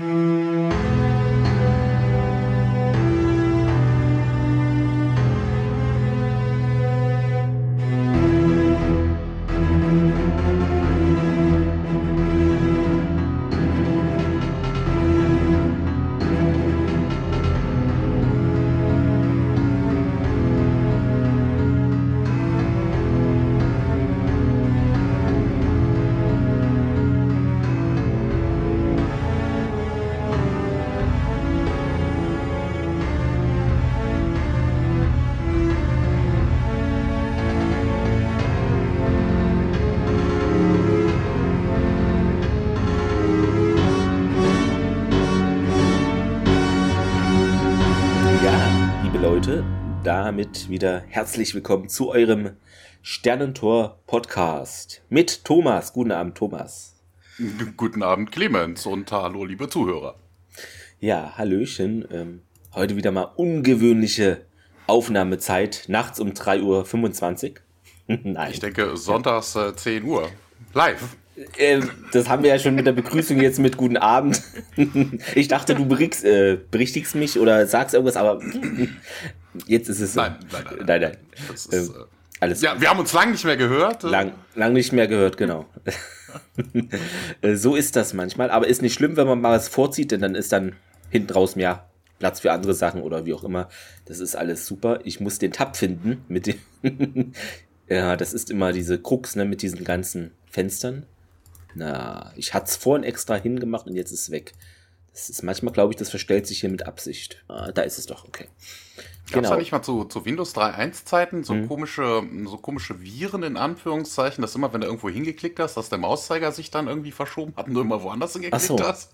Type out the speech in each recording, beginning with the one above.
Mm-hmm. Damit wieder herzlich willkommen zu eurem Sternentor Podcast mit Thomas. Guten Abend, Thomas. Guten Abend, Clemens und hallo, liebe Zuhörer. Ja, Hallöchen. Ähm, heute wieder mal ungewöhnliche Aufnahmezeit, nachts um 3.25 Uhr. Nein. Ich denke, sonntags äh, 10 Uhr. Live. Äh, das haben wir ja schon mit der Begrüßung jetzt mit Guten Abend. Ich dachte, du berichtigst, äh, berichtigst mich oder sagst irgendwas, aber jetzt ist es. Nein, nein, nein. nein, nein. Ist, ähm, äh, alles ja, wir haben uns lange nicht mehr gehört. Lang, lang nicht mehr gehört, genau. Äh, so ist das manchmal, aber ist nicht schlimm, wenn man mal was vorzieht, denn dann ist dann hinten raus mehr Platz für andere Sachen oder wie auch immer. Das ist alles super. Ich muss den Tab finden mit dem. ja, das ist immer diese Krux, ne, mit diesen ganzen Fenstern. Na, ich hatte es vorhin extra hingemacht und jetzt ist es weg. Das ist manchmal, glaube ich, das verstellt sich hier mit Absicht. Ah, da ist es doch, okay. Gab es genau. da nicht mal zu, zu Windows 3.1 Zeiten so, mhm. komische, so komische Viren in Anführungszeichen, dass immer, wenn du irgendwo hingeklickt hast, dass der Mauszeiger sich dann irgendwie verschoben hat und du immer woanders hingeklickt so. hast?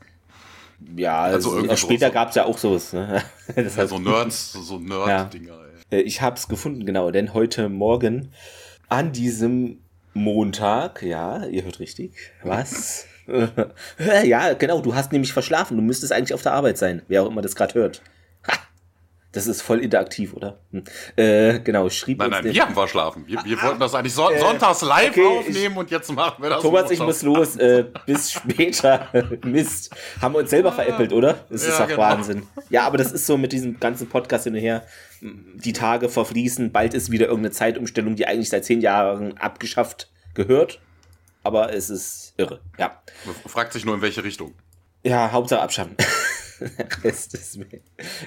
Ja, also, also später gab es ja auch sowas. Ne? Das ja, so Nerds, so Nerd-Dinger. Ja. Äh, ich habe es gefunden, genau, denn heute Morgen an diesem Montag, ja, ihr hört richtig. Was? ja, genau, du hast nämlich verschlafen. Du müsstest eigentlich auf der Arbeit sein, wer auch immer das gerade hört. Das ist voll interaktiv, oder? Hm. Äh, genau, schrieb Nein, nein, wir haben verschlafen. Wir, wir ah, wollten das eigentlich so, äh, sonntags live okay, aufnehmen ich, und jetzt machen wir das. Thomas, ich muss los. Äh, bis später. Mist. Haben wir uns selber veräppelt, oder? Das ist ja, doch genau. Wahnsinn. Ja, aber das ist so mit diesem ganzen Podcast hin und her die Tage verfließen, bald ist wieder irgendeine Zeitumstellung, die eigentlich seit zehn Jahren abgeschafft gehört. Aber es ist irre, ja. Man fragt sich nur, in welche Richtung. Ja, Hauptsache abschaffen. Rest ist mir.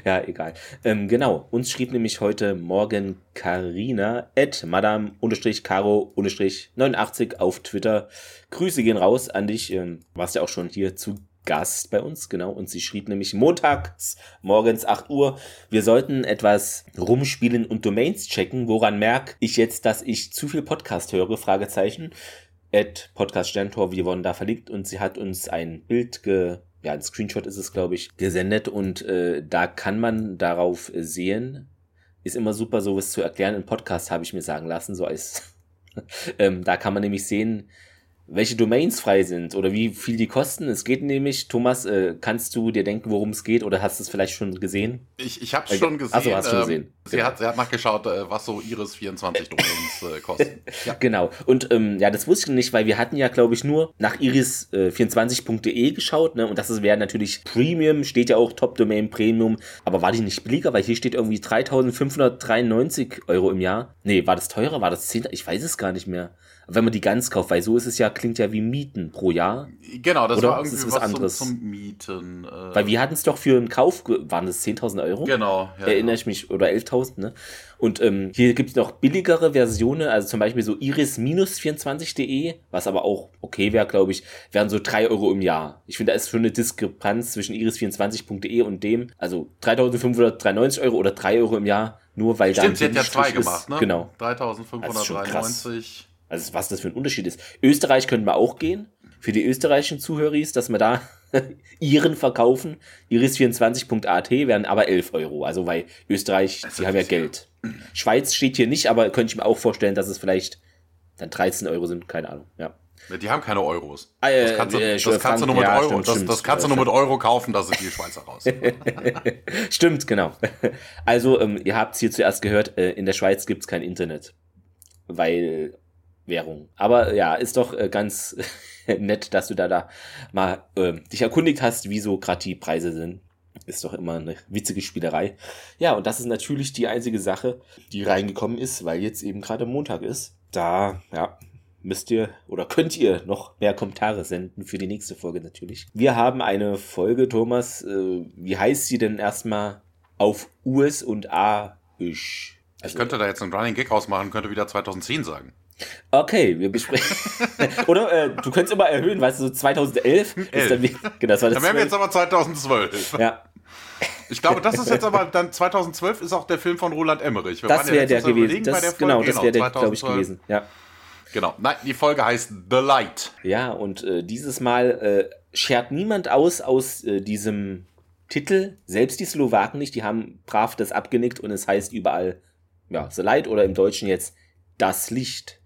Ja, egal. Ähm, genau, uns schrieb nämlich heute Morgen Carina at madame-caro-89 auf Twitter. Grüße gehen raus an dich. Ähm, warst ja auch schon hier zu Gast bei uns, genau. Und sie schrieb nämlich montags morgens 8 Uhr, wir sollten etwas rumspielen und Domains checken. Woran merke ich jetzt, dass ich zu viel Podcast höre? Fragezeichen. At Podcast Sterntor, wir wurden da verlinkt und sie hat uns ein Bild ge, ja, ein Screenshot ist es, glaube ich, gesendet und äh, da kann man darauf sehen, ist immer super, sowas zu erklären. Im Podcast habe ich mir sagen lassen, so als ähm, da kann man nämlich sehen, welche Domains frei sind oder wie viel die kosten. Es geht nämlich, Thomas, äh, kannst du dir denken, worum es geht oder hast du es vielleicht schon gesehen? Ich, ich habe es äh, schon gesehen. Achso, hast du ähm, gesehen. Sie, genau. hat, sie hat nachgeschaut, äh, was so Iris 24 Domains äh, kosten. ja. Genau. Und ähm, ja, das wusste ich nicht, weil wir hatten ja, glaube ich, nur nach iris24.de geschaut. Ne? Und das wäre natürlich Premium, steht ja auch Top Domain Premium. Aber war die nicht billiger? Weil hier steht irgendwie 3593 Euro im Jahr. Nee, war das teurer? War das 10? Ich weiß es gar nicht mehr wenn man die ganz kauft, weil so ist es ja, klingt ja wie Mieten pro Jahr. Genau, das Oder war irgendwie das was, was anderes. Zum, zum Mieten. Äh weil wir hatten es doch für einen Kauf, waren das 10.000 Euro? Genau. Ja, Erinnere ja. ich mich, oder 11.000, ne? Und ähm, hier gibt es noch billigere Versionen, also zum Beispiel so iris-24.de, was aber auch okay wäre, glaube ich, wären so 3 Euro im Jahr. Ich finde, da ist schon eine Diskrepanz zwischen iris24.de und dem, also 3.593 Euro oder 3 Euro im Jahr, nur weil Stimmt, da sie hat ja zwei gemacht, ne? Genau. 3.593. Also was das für ein Unterschied ist. Österreich könnten wir auch gehen. Für die österreichischen Zuhörer dass wir da ihren verkaufen. Iris24.at wären aber 11 Euro. Also weil Österreich, die haben ja Geld. Schweiz steht hier nicht, aber könnte ich mir auch vorstellen, dass es vielleicht dann 13 Euro sind. Keine Ahnung, ja. Die haben keine Euros. Ah, das kannst du, äh, das kannst du nur mit ja, Euro. Stimmt, das, stimmt. das, kannst du nur mit Euro kaufen, da sind die Schweizer raus. stimmt, genau. Also, ähm, ihr habt es hier zuerst gehört, äh, in der Schweiz gibt es kein Internet. Weil Währung. Aber ja, ist doch äh, ganz nett, dass du da, da mal äh, dich erkundigt hast, wieso gerade die Preise sind. Ist doch immer eine witzige Spielerei. Ja, und das ist natürlich die einzige Sache, die reingekommen ist, weil jetzt eben gerade Montag ist. Da, ja, müsst ihr oder könnt ihr noch mehr Kommentare senden für die nächste Folge natürlich. Wir haben eine Folge, Thomas, äh, wie heißt sie denn erstmal auf US und A? -isch? Also, ich könnte da jetzt einen Running Gag rausmachen, könnte wieder 2010 sagen. Okay, wir besprechen. Oder äh, du könntest immer erhöhen, weißt du, so 2011 ist dann, genau, das war das dann wären wir jetzt aber 2012. Ja. Ich glaube, das ist jetzt aber dann 2012 ist auch der Film von Roland Emmerich. Wir das wäre der gewesen. Das, der genau, das wäre der, glaube ich, gewesen. Ja. Genau. Nein, die Folge heißt The Light. Ja, und äh, dieses Mal äh, schert niemand aus aus äh, diesem Titel. Selbst die Slowaken nicht. Die haben brav das abgenickt und es heißt überall ja, The Light oder im Deutschen jetzt Das Licht.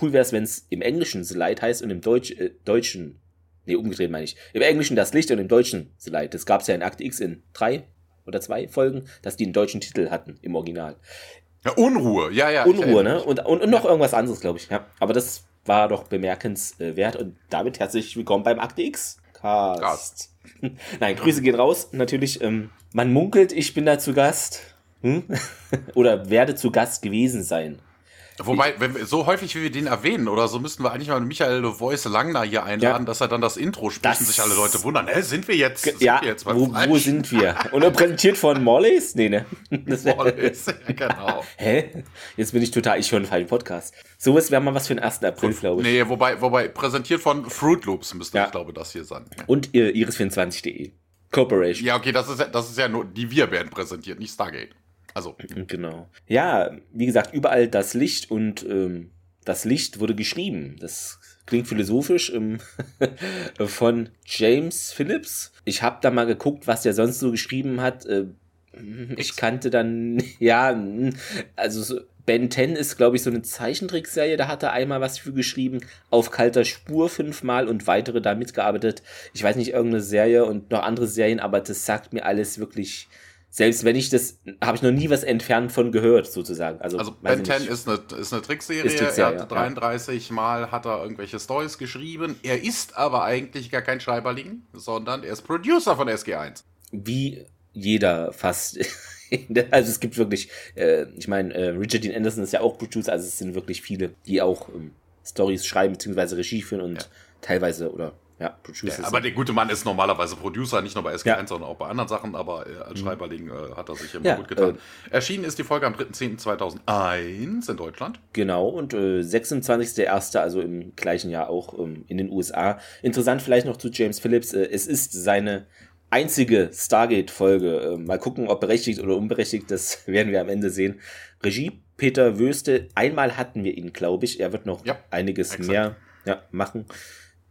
Cool wäre es, wenn es im Englischen The Light heißt und im Deutsch, äh, Deutschen, nee, umgedreht meine ich, im Englischen Das Licht und im Deutschen The Light. Das gab es ja in Akt X in drei oder zwei Folgen, dass die einen deutschen Titel hatten im Original. Ja, Unruhe, ja, ja. Unruhe, ne? Und, und, und noch ja. irgendwas anderes, glaube ich. Ja. Aber das war doch bemerkenswert und damit herzlich willkommen beim Akte X Cast. Gast. Nein, Grüße gehen raus. Natürlich, ähm, man munkelt, ich bin da zu Gast. Hm? Oder werde zu Gast gewesen sein. Wobei, wenn wir, so häufig wie wir den erwähnen oder so, müssten wir eigentlich mal Michael Voice Langner hier einladen, ja. dass er dann das Intro spricht und sich alle Leute wundern, hä, sind wir jetzt? Sind ja, wir jetzt wo, wo, sind wir? Und er präsentiert von Morleys? Nee, ne? Morleys, ja, genau. Hä? Jetzt bin ich total, ich höre einen falschen Podcast. So ist wäre mal was für den 1. April, glaube ich. Nee, wobei, wobei, präsentiert von Fruit Loops müsste ja. ich glaube, das hier sein. Und äh, iris24.de. Corporation. Ja, okay, das ist, das ist ja nur, die wir werden präsentiert, nicht Stargate. Also. Genau. Ja, wie gesagt, überall das Licht und ähm, das Licht wurde geschrieben. Das klingt philosophisch ähm, von James Phillips. Ich habe da mal geguckt, was der sonst so geschrieben hat. Äh, ich kannte dann, ja, also so, Ben 10 ist, glaube ich, so eine Zeichentrickserie. Da hat er einmal was für geschrieben. Auf kalter Spur fünfmal und weitere da mitgearbeitet. Ich weiß nicht, irgendeine Serie und noch andere Serien, aber das sagt mir alles wirklich selbst wenn ich das, habe ich noch nie was entfernt von gehört, sozusagen. Also, also Ben 10 ist eine, ist eine Trickserie. Ist Trickserie. Er hat 33 ja. Mal hat er irgendwelche Stories geschrieben. Er ist aber eigentlich gar kein Schreiberling, sondern er ist Producer von SG1. Wie jeder fast. also es gibt wirklich, äh, ich meine, äh, Richard Dean Anderson ist ja auch Producer, also es sind wirklich viele, die auch ähm, Stories schreiben bzw. Regie führen und ja. teilweise oder ja, Producer. Ja, aber der gute Mann ist normalerweise Producer, nicht nur bei SG1, ja. sondern auch bei anderen Sachen, aber äh, als mhm. Schreiberling äh, hat er sich immer ja, gut getan. Äh, Erschienen ist die Folge am 3.10.2001 in Deutschland. Genau, und äh, 26.01., also im gleichen Jahr auch ähm, in den USA. Interessant vielleicht noch zu James Phillips, äh, es ist seine einzige Stargate-Folge. Äh, mal gucken, ob berechtigt oder unberechtigt, das werden wir am Ende sehen. Regie Peter Wöste, einmal hatten wir ihn, glaube ich. Er wird noch ja, einiges exakt. mehr ja, machen.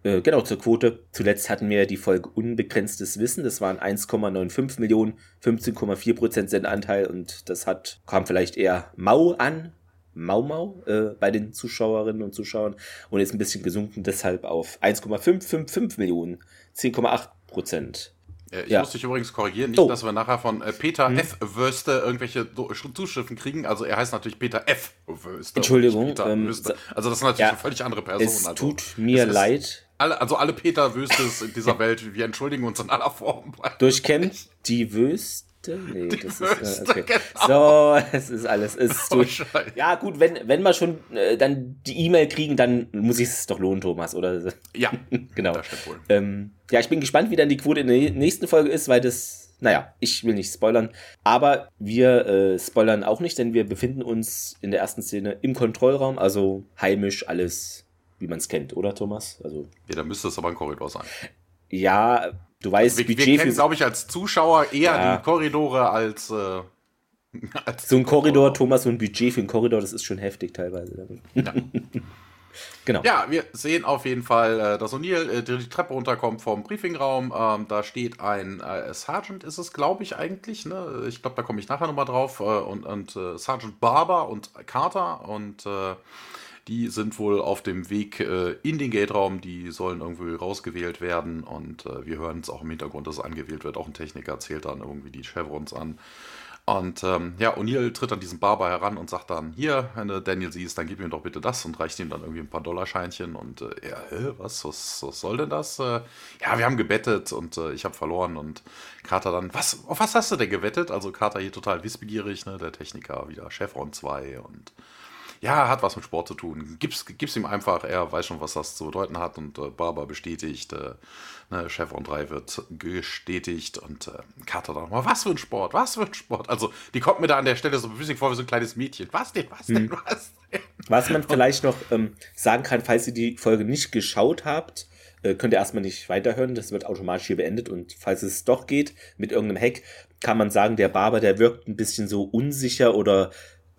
Äh, genau, zur Quote. Zuletzt hatten wir die Folge Unbegrenztes Wissen. Das waren 1,95 Millionen, 15,4 Prozent Sendanteil und das hat, kam vielleicht eher mau an. Mau Mau äh, bei den Zuschauerinnen und Zuschauern und ist ein bisschen gesunken, deshalb auf 1,555 Millionen, 10,8 Prozent. Äh, ich ja. muss dich übrigens korrigieren, nicht, oh. dass wir nachher von äh, Peter hm. F. Würste irgendwelche Zuschriften kriegen. Also er heißt natürlich Peter F. Würste. Entschuldigung. Ähm, also das ist natürlich ja, eine völlig andere Person. Es also, tut mir es leid. Alle, also alle Peter Wüstes in dieser Welt, wir entschuldigen uns in aller Form. Durchkennt die Wüste? Nee, die das Wüste, ist, äh, okay. Genau. So, es ist alles. Es ist oh, ja, gut, wenn, wenn wir schon äh, dann die E-Mail kriegen, dann muss ich es doch lohnen, Thomas, oder? Ja, genau. Ähm, ja, ich bin gespannt, wie dann die Quote in der nächsten Folge ist, weil das, naja, ich will nicht spoilern. Aber wir äh, spoilern auch nicht, denn wir befinden uns in der ersten Szene im Kontrollraum, also heimisch alles wie man es kennt, oder Thomas? Also ja, dann müsste es aber ein Korridor sein. Ja, du weißt, wir, wir kennen, glaube ich, als Zuschauer eher ja. die Korridore als, äh, als so ein Korridor, Thomas, so ein Budget für einen Korridor, das ist schon heftig teilweise. Ja. genau. Ja, wir sehen auf jeden Fall, äh, dass O'Neill äh, die Treppe runterkommt vom Briefingraum. Ähm, da steht ein äh, Sergeant, ist es, glaube ich, eigentlich. Ne? Ich glaube, da komme ich nachher nochmal drauf. Und und äh, Sergeant Barber und Carter und die sind wohl auf dem Weg äh, in den Gate-Raum, die sollen irgendwie rausgewählt werden und äh, wir hören es auch im Hintergrund, dass angewählt wird. Auch ein Techniker zählt dann irgendwie die Chevrons an. Und ähm, ja, O'Neill tritt an diesen Barber heran und sagt dann, hier, wenn du Daniel siehst, dann gib ihm doch bitte das und reicht ihm dann irgendwie ein paar Dollarscheinchen. Und äh, er, hä, was, was, was soll denn das? Äh, ja, wir haben gebettet und äh, ich habe verloren. Und Carter dann, was, auf was hast du denn gewettet? Also Carter hier total wissbegierig, ne? der Techniker wieder Chevron 2 und ja, hat was mit Sport zu tun. Gib's, gib's ihm einfach, er weiß schon, was das zu bedeuten hat und äh, Barber bestätigt, äh, ne, Chevron 3 wird bestätigt und äh, Carter dann nochmal, was für ein Sport, was für ein Sport. Also, die kommt mir da an der Stelle so ein bisschen vor wie so ein kleines Mädchen. Was denn, was denn, hm. was denn? Was man vielleicht noch ähm, sagen kann, falls ihr die Folge nicht geschaut habt, äh, könnt ihr erstmal nicht weiterhören, das wird automatisch hier beendet und falls es doch geht mit irgendeinem Hack, kann man sagen, der Barber, der wirkt ein bisschen so unsicher oder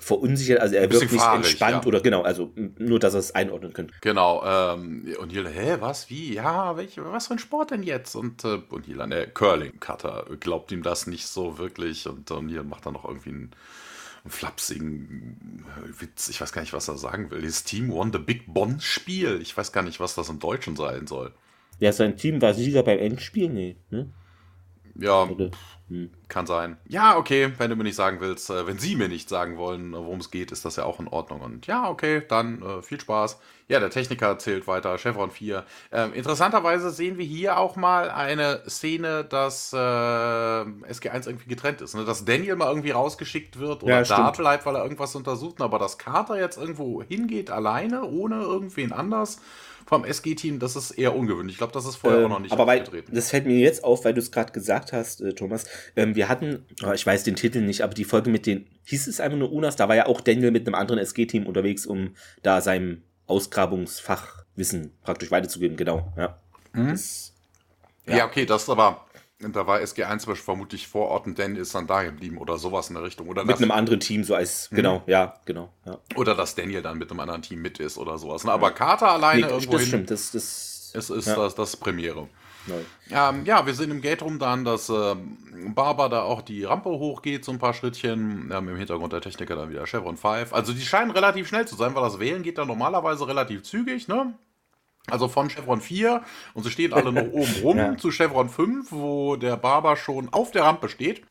verunsichert, also er wirkt nicht fahrig, entspannt ja. oder genau, also nur, dass er es einordnen könnte. Genau, ähm, und Jila, hä, was, wie, ja, welch, was für ein Sport denn jetzt? Und, äh, und Jila, der Curling-Cutter glaubt ihm das nicht so wirklich und O'Neill macht dann noch irgendwie einen, einen flapsigen Witz, ich weiß gar nicht, was er sagen will. His Team won the Big Bon-Spiel. Ich weiß gar nicht, was das im Deutschen sein soll. Ja, sein Team war Sieger beim Endspiel, nee, ne? Ja? Hm. Kann sein. Ja, okay, wenn du mir nicht sagen willst, äh, wenn sie mir nicht sagen wollen, worum es geht, ist das ja auch in Ordnung. Und ja, okay, dann äh, viel Spaß. Ja, der Techniker erzählt weiter, Chevron 4. Ähm, interessanterweise sehen wir hier auch mal eine Szene, dass äh, SG1 irgendwie getrennt ist. Ne? Dass Daniel mal irgendwie rausgeschickt wird oder ja, da bleibt, weil er irgendwas untersucht, aber dass Carter jetzt irgendwo hingeht, alleine, ohne irgendwen anders vom SG-Team, das ist eher ungewöhnlich. Ich glaube, das ist vorher äh, auch noch nicht aber weil, Das fällt mir jetzt auf, weil du es gerade gesagt hast, äh, Thomas. Ähm, wir hatten, oh, ich weiß den Titel nicht, aber die Folge mit den, hieß es einfach nur Unas, da war ja auch Daniel mit einem anderen SG-Team unterwegs, um da seinem Ausgrabungsfachwissen praktisch weiterzugeben, genau. Ja, mhm. das, ja. ja okay, das aber da war SG1 vermutlich vor Ort und Dan ist dann da geblieben oder sowas in der Richtung. Oder mit einem anderen Team, so als, mhm. genau, ja, genau. Ja. Oder dass Daniel dann mit einem anderen Team mit ist oder sowas. Aber Carter alleine nee, irgendwo. Das stimmt, das, das ist, ist ja. das, das Premiere. Ähm, ja, wir sehen im Gate rum dann, dass äh, Barber da auch die Rampe hochgeht, so ein paar Schrittchen. Ähm, Im Hintergrund der Techniker dann wieder Chevron 5. Also die scheinen relativ schnell zu sein, weil das Wählen geht dann normalerweise relativ zügig, ne? Also von Chevron 4 und sie stehen alle noch oben rum ja. zu Chevron 5, wo der Barber schon auf der Rampe steht.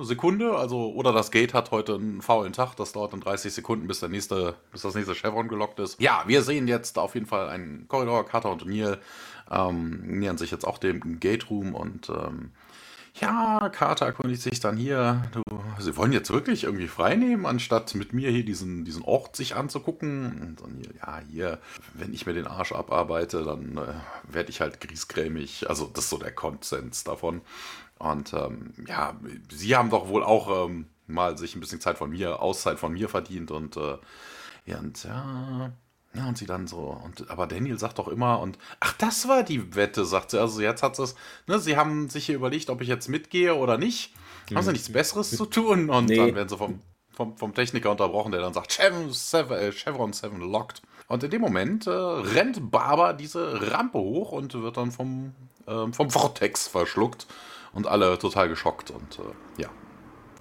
Sekunde, also, oder das Gate hat heute einen faulen Tag, das dauert dann 30 Sekunden, bis, der nächste, bis das nächste Chevron gelockt ist. Ja, wir sehen jetzt auf jeden Fall einen Korridor, Carter und Neil ähm, nähern sich jetzt auch dem Gate Room und ähm, ja, Carter erkundigt sich dann hier, du, sie wollen jetzt wirklich irgendwie freinehmen, anstatt mit mir hier diesen, diesen Ort sich anzugucken. Und dann hier, ja, hier, wenn ich mir den Arsch abarbeite, dann äh, werde ich halt griesgrämig. Also das ist so der Konsens davon. Und ähm, ja, sie haben doch wohl auch ähm, mal sich ein bisschen Zeit von mir, Auszeit von mir verdient und äh, ja, und ja, ja, und sie dann so, und aber Daniel sagt doch immer, und ach, das war die Wette, sagt sie. Also jetzt hat es, ne, sie haben sich hier überlegt, ob ich jetzt mitgehe oder nicht. Hm. Haben sie nichts Besseres zu tun? Und nee. dann werden sie vom, vom, vom Techniker unterbrochen, der dann sagt, Chevron 7, äh, Chevron 7 locked. Und in dem Moment äh, rennt Barber diese Rampe hoch und wird dann vom, äh, vom Vortex verschluckt. Und alle total geschockt. Und äh, ja,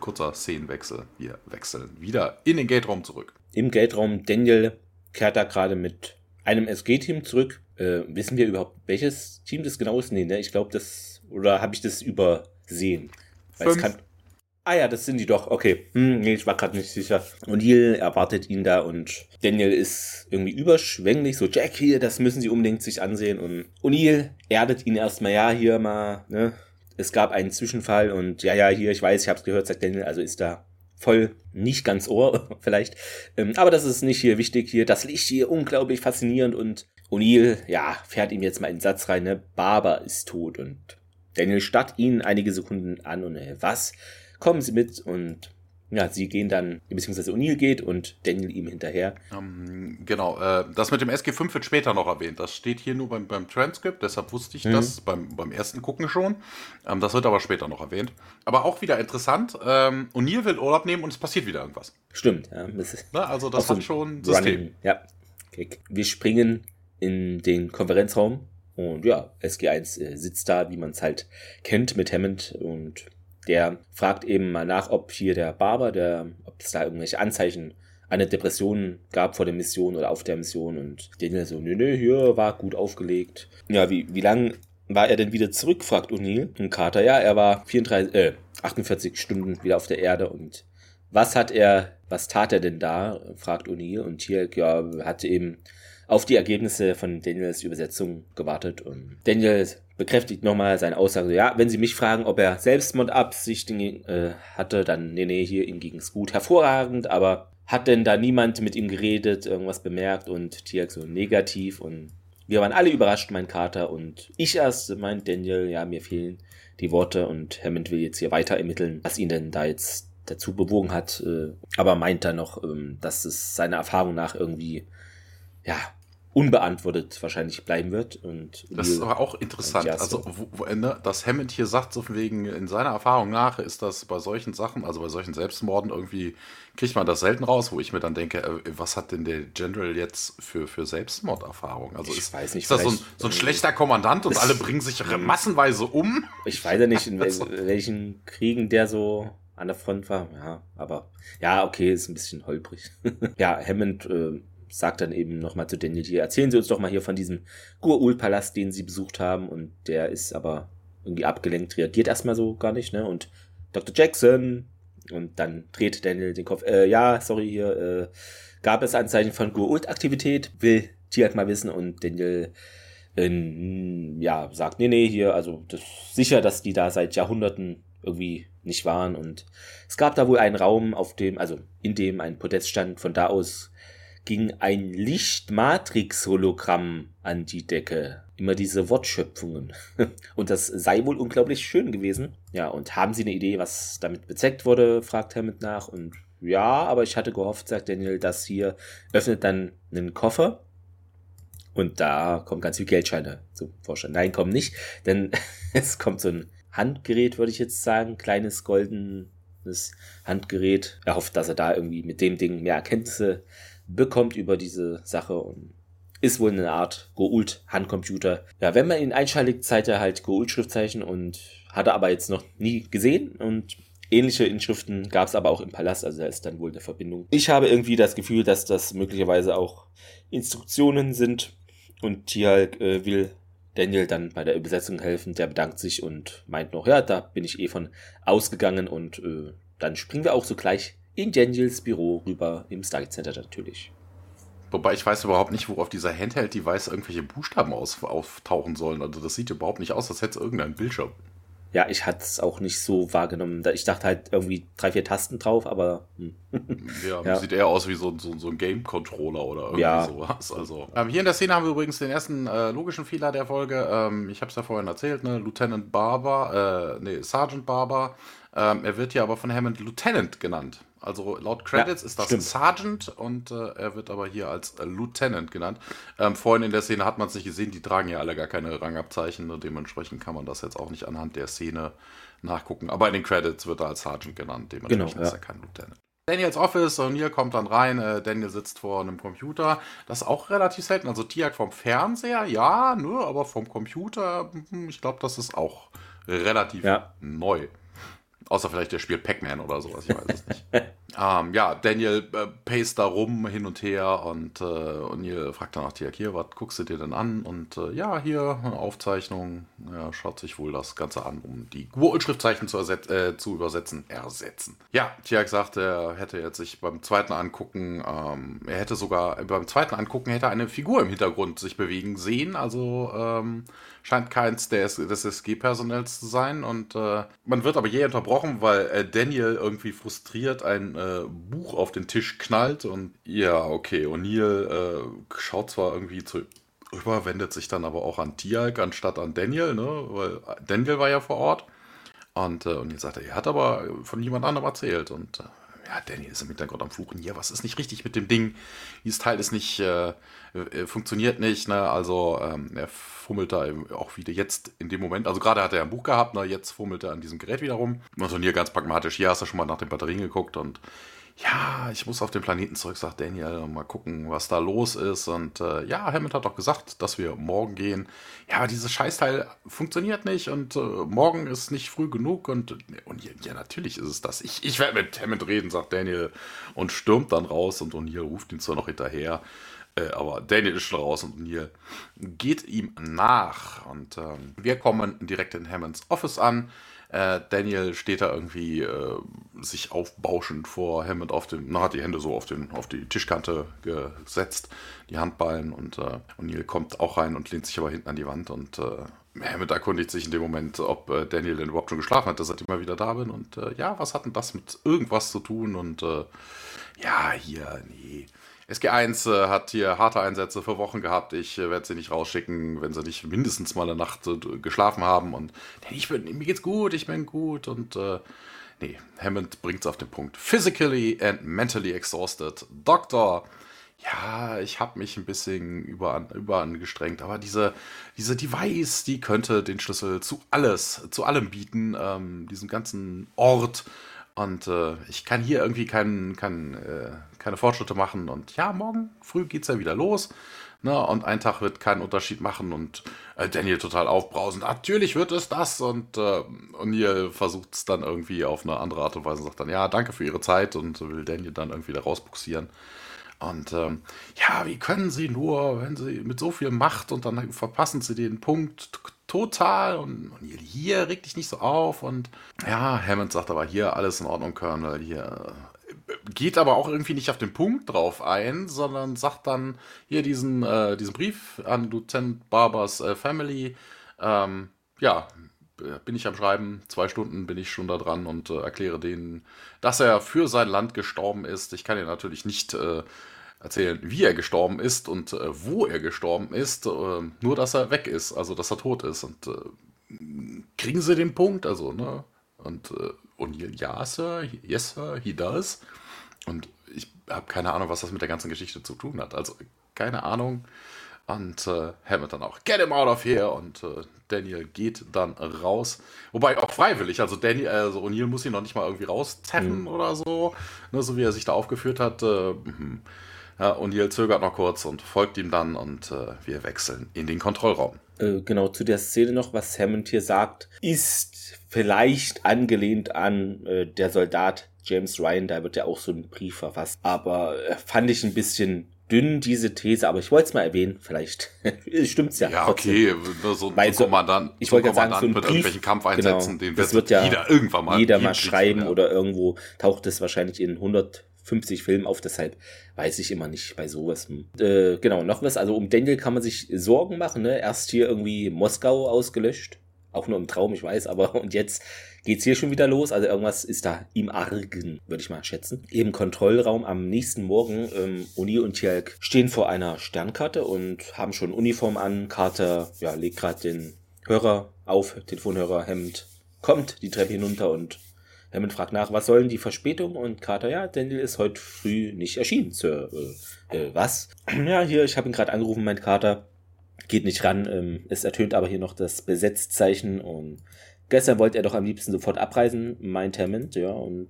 kurzer Szenenwechsel. Wir wechseln wieder in den Gate-Raum zurück. Im Gate-Raum Daniel kehrt da gerade mit einem SG-Team zurück. Äh, wissen wir überhaupt, welches Team das genau ist? Nee, ne? Ich glaube, das. Oder habe ich das übersehen? Weil kann, ah ja, das sind die doch. Okay. Hm, nee, ich war gerade nicht sicher. O'Neill erwartet ihn da und Daniel ist irgendwie überschwänglich. So, Jack hier, das müssen sie unbedingt sich ansehen. Und O'Neill erdet ihn erstmal, ja, hier mal, ne? Es gab einen Zwischenfall und ja, ja, hier, ich weiß, ich hab's gehört, sagt Daniel, also ist da voll nicht ganz Ohr vielleicht. Ähm, aber das ist nicht hier wichtig. Hier das Licht hier unglaublich faszinierend und O'Neill, ja, fährt ihm jetzt mal einen Satz rein, ne? Barber ist tot und Daniel starrt ihn einige Sekunden an und äh, was? Kommen Sie mit und ja, sie gehen dann, beziehungsweise O'Neill geht und Daniel ihm hinterher. Ähm, genau, äh, das mit dem SG5 wird später noch erwähnt. Das steht hier nur beim, beim Transkript, deshalb wusste ich mhm. das beim, beim ersten Gucken schon. Ähm, das wird aber später noch erwähnt. Aber auch wieder interessant, ähm, O'Neill will Urlaub nehmen und es passiert wieder irgendwas. Stimmt, ja. Das Na, also das hat so schon System. Running, ja. Okay. Wir springen in den Konferenzraum und ja, SG1 äh, sitzt da, wie man es halt kennt, mit Hammond und der fragt eben mal nach, ob hier der Barber, der, ob es da irgendwelche Anzeichen einer Depression gab vor der Mission oder auf der Mission. Und Daniel so, nö, nö, hier war gut aufgelegt. Ja, wie, wie lang war er denn wieder zurück, fragt O'Neill. Und Carter, ja, er war 34, äh, 48 Stunden wieder auf der Erde. Und was hat er, was tat er denn da, fragt O'Neill. Und Tielk, ja, hat eben auf die Ergebnisse von Daniels Übersetzung gewartet. Und Daniel bekräftigt nochmal seine Aussage, ja, wenn Sie mich fragen, ob er Selbstmordabsichten äh, hatte, dann nee, nee, hier ihm ging es gut, hervorragend, aber hat denn da niemand mit ihm geredet, irgendwas bemerkt? Und Tiak so negativ. Und wir waren alle überrascht, mein Kater. Und ich erst, meint Daniel, ja, mir fehlen die Worte. Und Hammond will jetzt hier weiter ermitteln, was ihn denn da jetzt dazu bewogen hat, äh, aber meint dann noch, ähm, dass es seiner Erfahrung nach irgendwie, ja, unbeantwortet wahrscheinlich bleiben wird. Und das ist aber auch interessant. Also, wo, wo, ne, dass Hammond hier sagt, so von wegen, in seiner Erfahrung nach ist das bei solchen Sachen, also bei solchen Selbstmorden irgendwie, kriegt man das selten raus, wo ich mir dann denke, äh, was hat denn der General jetzt für, für Selbstmorderfahrung? Also ich ist, weiß nicht, ist das so ein, so ein schlechter Kommandant und alle bringen sich massenweise um? Ich weiß ja nicht, in welchen Kriegen der so an der Front war. Ja, aber ja, okay, ist ein bisschen holprig. ja, Hammond äh, sagt dann eben nochmal zu Daniel hier, erzählen Sie uns doch mal hier von diesem Gur-Ul-Palast, den Sie besucht haben. Und der ist aber irgendwie abgelenkt, reagiert erstmal so gar nicht, ne? Und Dr. Jackson. Und dann dreht Daniel den Kopf. Äh, ja, sorry, hier äh, gab es Anzeichen von Gur-Ult-Aktivität, will Tiak mal wissen. Und Daniel äh, ja, sagt, nee, nee, hier, also das ist sicher, dass die da seit Jahrhunderten irgendwie nicht waren. Und es gab da wohl einen Raum, auf dem, also in dem ein Podest stand. Von da aus ging ein Lichtmatrix-Hologramm an die Decke. Immer diese Wortschöpfungen. Und das sei wohl unglaublich schön gewesen. Ja, und haben Sie eine Idee, was damit bezeckt wurde? fragt Hammond nach. Und ja, aber ich hatte gehofft, sagt Daniel, dass hier öffnet dann einen Koffer. Und da kommen ganz viele Geldscheine zum Vorschein. Nein, kommen nicht, denn es kommt so ein Handgerät, würde ich jetzt sagen, kleines goldenes Handgerät. Er hofft, dass er da irgendwie mit dem Ding mehr Erkenntnisse bekommt über diese Sache und ist wohl eine Art Goult-Handcomputer. Ja, wenn man ihn einschaltet, zeigt er halt Goult-Schriftzeichen und hat er aber jetzt noch nie gesehen und ähnliche Inschriften gab es aber auch im Palast, also da ist dann wohl eine Verbindung. Ich habe irgendwie das Gefühl, dass das möglicherweise auch Instruktionen sind und Tialk äh, will Daniel dann bei der Übersetzung helfen. Der bedankt sich und meint noch, ja, da bin ich eh von ausgegangen und äh, dann springen wir auch so gleich in Daniels Büro rüber im Stargate Center natürlich. Wobei ich weiß überhaupt nicht, wo auf dieser Handheld-Device irgendwelche Buchstaben aus, auftauchen sollen. Also das sieht überhaupt nicht aus, als hätte es irgendeinen Bildschirm. Ja, ich hatte es auch nicht so wahrgenommen. Ich dachte halt irgendwie drei, vier Tasten drauf, aber. Hm. ja, ja, sieht eher aus wie so, so, so ein Game-Controller oder irgendwie ja. sowas. Also, ähm, hier in der Szene haben wir übrigens den ersten äh, logischen Fehler der Folge. Ähm, ich habe es ja vorhin erzählt, ne? Lieutenant Barber, äh, nee, Sergeant Barber. Ähm, er wird ja aber von Hammond Lieutenant genannt. Also laut Credits ja, ist das stimmt. Sergeant und äh, er wird aber hier als äh, Lieutenant genannt. Ähm, vorhin in der Szene hat man es nicht gesehen, die tragen ja alle gar keine Rangabzeichen und dementsprechend kann man das jetzt auch nicht anhand der Szene nachgucken. Aber in den Credits wird er als Sergeant genannt, dementsprechend genau, ja. ist er kein Lieutenant. Daniels Office, und hier kommt dann rein, äh, Daniel sitzt vor einem Computer. Das ist auch relativ selten. Also Tiak vom Fernseher, ja, nur, aber vom Computer, hm, ich glaube, das ist auch relativ ja. neu. Außer vielleicht der spielt Pac-Man oder sowas, ich weiß es nicht. ähm, ja, Daniel äh, paced da rum hin und her und äh, O'Neill fragt dann nach Tiak, hier, was guckst du dir denn an? Und äh, ja, hier, eine Aufzeichnung. Ja, schaut sich wohl das Ganze an, um die Schriftzeichen zu, äh, zu übersetzen, ersetzen. Ja, Tiak sagt, er hätte jetzt sich beim zweiten Angucken, ähm, er hätte sogar beim zweiten Angucken hätte eine Figur im Hintergrund sich bewegen sehen, also ähm, scheint keins des, des SG-Personells zu sein. Und äh, man wird aber je unterbrochen, weil äh, Daniel irgendwie frustriert ein äh, Buch auf den Tisch knallt. Und ja, okay, O'Neill äh, schaut zwar irgendwie zu rüber, wendet sich dann aber auch an Tialk anstatt an Daniel, ne? weil Daniel war ja vor Ort. Und, äh, und sagt, er hat aber von jemand anderem erzählt. Und äh, ja, Danny ist im Hintergrund am Fluchen. Ja, was ist nicht richtig mit dem Ding? Dieses Teil ist nicht, äh, äh, funktioniert nicht. Ne? Also ähm, er fummelt da auch wieder jetzt in dem Moment. Also gerade hat er ein Buch gehabt, ne? jetzt fummelt er an diesem Gerät wieder rum. Und so hier ganz pragmatisch. Hier hast du schon mal nach den Batterien geguckt und ja, ich muss auf den Planeten zurück, sagt Daniel, mal gucken, was da los ist. Und äh, ja, Hammond hat doch gesagt, dass wir morgen gehen. Ja, aber dieses Scheißteil funktioniert nicht und äh, morgen ist nicht früh genug. Und, und ja, natürlich ist es das. Ich, ich werde mit Hammond reden, sagt Daniel und stürmt dann raus und O'Neill ruft ihn zwar noch hinterher. Äh, aber Daniel ist schon raus und Neil geht ihm nach. Und ähm, wir kommen direkt in Hammonds Office an. Äh, Daniel steht da irgendwie äh, sich aufbauschend vor Hammond auf dem, na, hat die Hände so auf, den, auf die Tischkante gesetzt, die Handballen. Und äh, O'Neill kommt auch rein und lehnt sich aber hinten an die Wand. Und äh, Hammond erkundigt sich in dem Moment, ob äh, Daniel denn überhaupt schon geschlafen hat, dass ich immer wieder da bin. Und äh, ja, was hat denn das mit irgendwas zu tun? Und äh, ja, hier, nee, SG1 äh, hat hier harte Einsätze für Wochen gehabt. Ich äh, werde sie nicht rausschicken, wenn sie nicht mindestens mal eine Nacht äh, geschlafen haben. Und ich bin, mir geht's gut, ich bin gut. Und nee, Hammond bringt es auf den Punkt. Physically and mentally exhausted. Doktor, ja, ich habe mich ein bisschen überan, überangestrengt, aber diese, diese Device, die könnte den Schlüssel zu alles, zu allem bieten, ähm, diesem ganzen Ort und äh, ich kann hier irgendwie kein, kein, äh, keine Fortschritte machen. Und ja, morgen früh geht es ja wieder los. Ne? Und ein Tag wird keinen Unterschied machen. Und äh, Daniel total aufbrausend. Natürlich wird es das. Und äh, O'Neill versucht es dann irgendwie auf eine andere Art und Weise und sagt dann, ja, danke für Ihre Zeit. Und will Daniel dann irgendwie da rausbuxieren. Und ähm, ja, wie können sie nur, wenn sie mit so viel Macht und dann verpassen sie den Punkt total und, und hier reg dich nicht so auf und ja, Hammond sagt aber hier alles in Ordnung, Colonel, hier äh, geht aber auch irgendwie nicht auf den Punkt drauf ein, sondern sagt dann hier diesen, äh, diesen Brief an Lieutenant Barbers äh, Family, ähm, ja, bin ich am Schreiben, zwei Stunden bin ich schon da dran und äh, erkläre denen, dass er für sein Land gestorben ist. Ich kann ja natürlich nicht äh, erzählen, wie er gestorben ist und äh, wo er gestorben ist, äh, nur dass er weg ist, also dass er tot ist. Und äh, kriegen sie den Punkt, also, ne? Und äh, O'Neill, ja, Sir, yes, Sir, he does. Und ich habe keine Ahnung, was das mit der ganzen Geschichte zu tun hat. Also, keine Ahnung. Und äh, Hammond dann auch, get him out of here. Und äh, Daniel geht dann raus. Wobei auch freiwillig. Also Daniel, also O'Neill muss ihn noch nicht mal irgendwie rauszeffen mhm. oder so. Ne, so wie er sich da aufgeführt hat. Äh, Ja, O'Neill zögert noch kurz und folgt ihm dann und äh, wir wechseln in den Kontrollraum. Äh, genau, zu der Szene noch, was Hammond hier sagt, ist vielleicht angelehnt an äh, der Soldat James Ryan, da wird ja auch so ein Brief verfasst. Aber fand ich ein bisschen dünn, diese These, aber ich wollte es mal erwähnen, vielleicht stimmt's ja. Ja, okay, so, Weil so, Kommandant, ich wollte so sagen, so ein mit Brief, irgendwelchen Kampfeinsätzen, genau, den wird ja jeder irgendwann mal jeder mal schreiben oder irgendwo taucht es wahrscheinlich in 100 50 Filmen auf, deshalb weiß ich immer nicht bei sowas. Äh, genau, noch was, also um Daniel kann man sich Sorgen machen, ne? Erst hier irgendwie Moskau ausgelöscht, auch nur im Traum, ich weiß, aber und jetzt geht's hier schon wieder los, also irgendwas ist da im Argen, würde ich mal schätzen. Im Kontrollraum am nächsten Morgen, ähm, Uni und Tjelk stehen vor einer Sternkarte und haben schon Uniform an, Carter, ja, legt gerade den Hörer auf, Telefonhörer, Hemd, kommt die Treppe hinunter und Hammond fragt nach, was sollen die Verspätungen? Und Carter, ja, Daniel ist heute früh nicht erschienen, Sir. Äh, äh, was? ja, hier, ich habe ihn gerade angerufen, meint Carter. Geht nicht ran. Ähm, es ertönt aber hier noch das Besetzzeichen. Und gestern wollte er doch am liebsten sofort abreisen, meint Hammond. Ja, und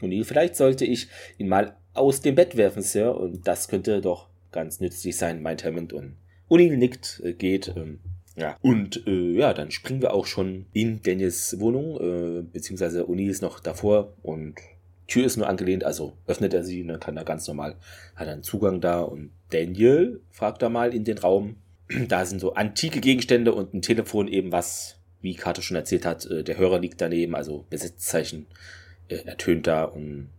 O'Neill, vielleicht sollte ich ihn mal aus dem Bett werfen, Sir. Und das könnte doch ganz nützlich sein, meint Hammond. Und O'Neill nickt, äh, geht. Ähm, ja. Und äh, ja, dann springen wir auch schon in Daniels Wohnung, äh, beziehungsweise Uni ist noch davor und Tür ist nur angelehnt, also öffnet er sie, dann ne, kann er ganz normal, hat einen Zugang da und Daniel fragt da mal in den Raum. Da sind so antike Gegenstände und ein Telefon eben was, wie Karte schon erzählt hat, äh, der Hörer liegt daneben, also Besetzzeichen äh, ertönt da und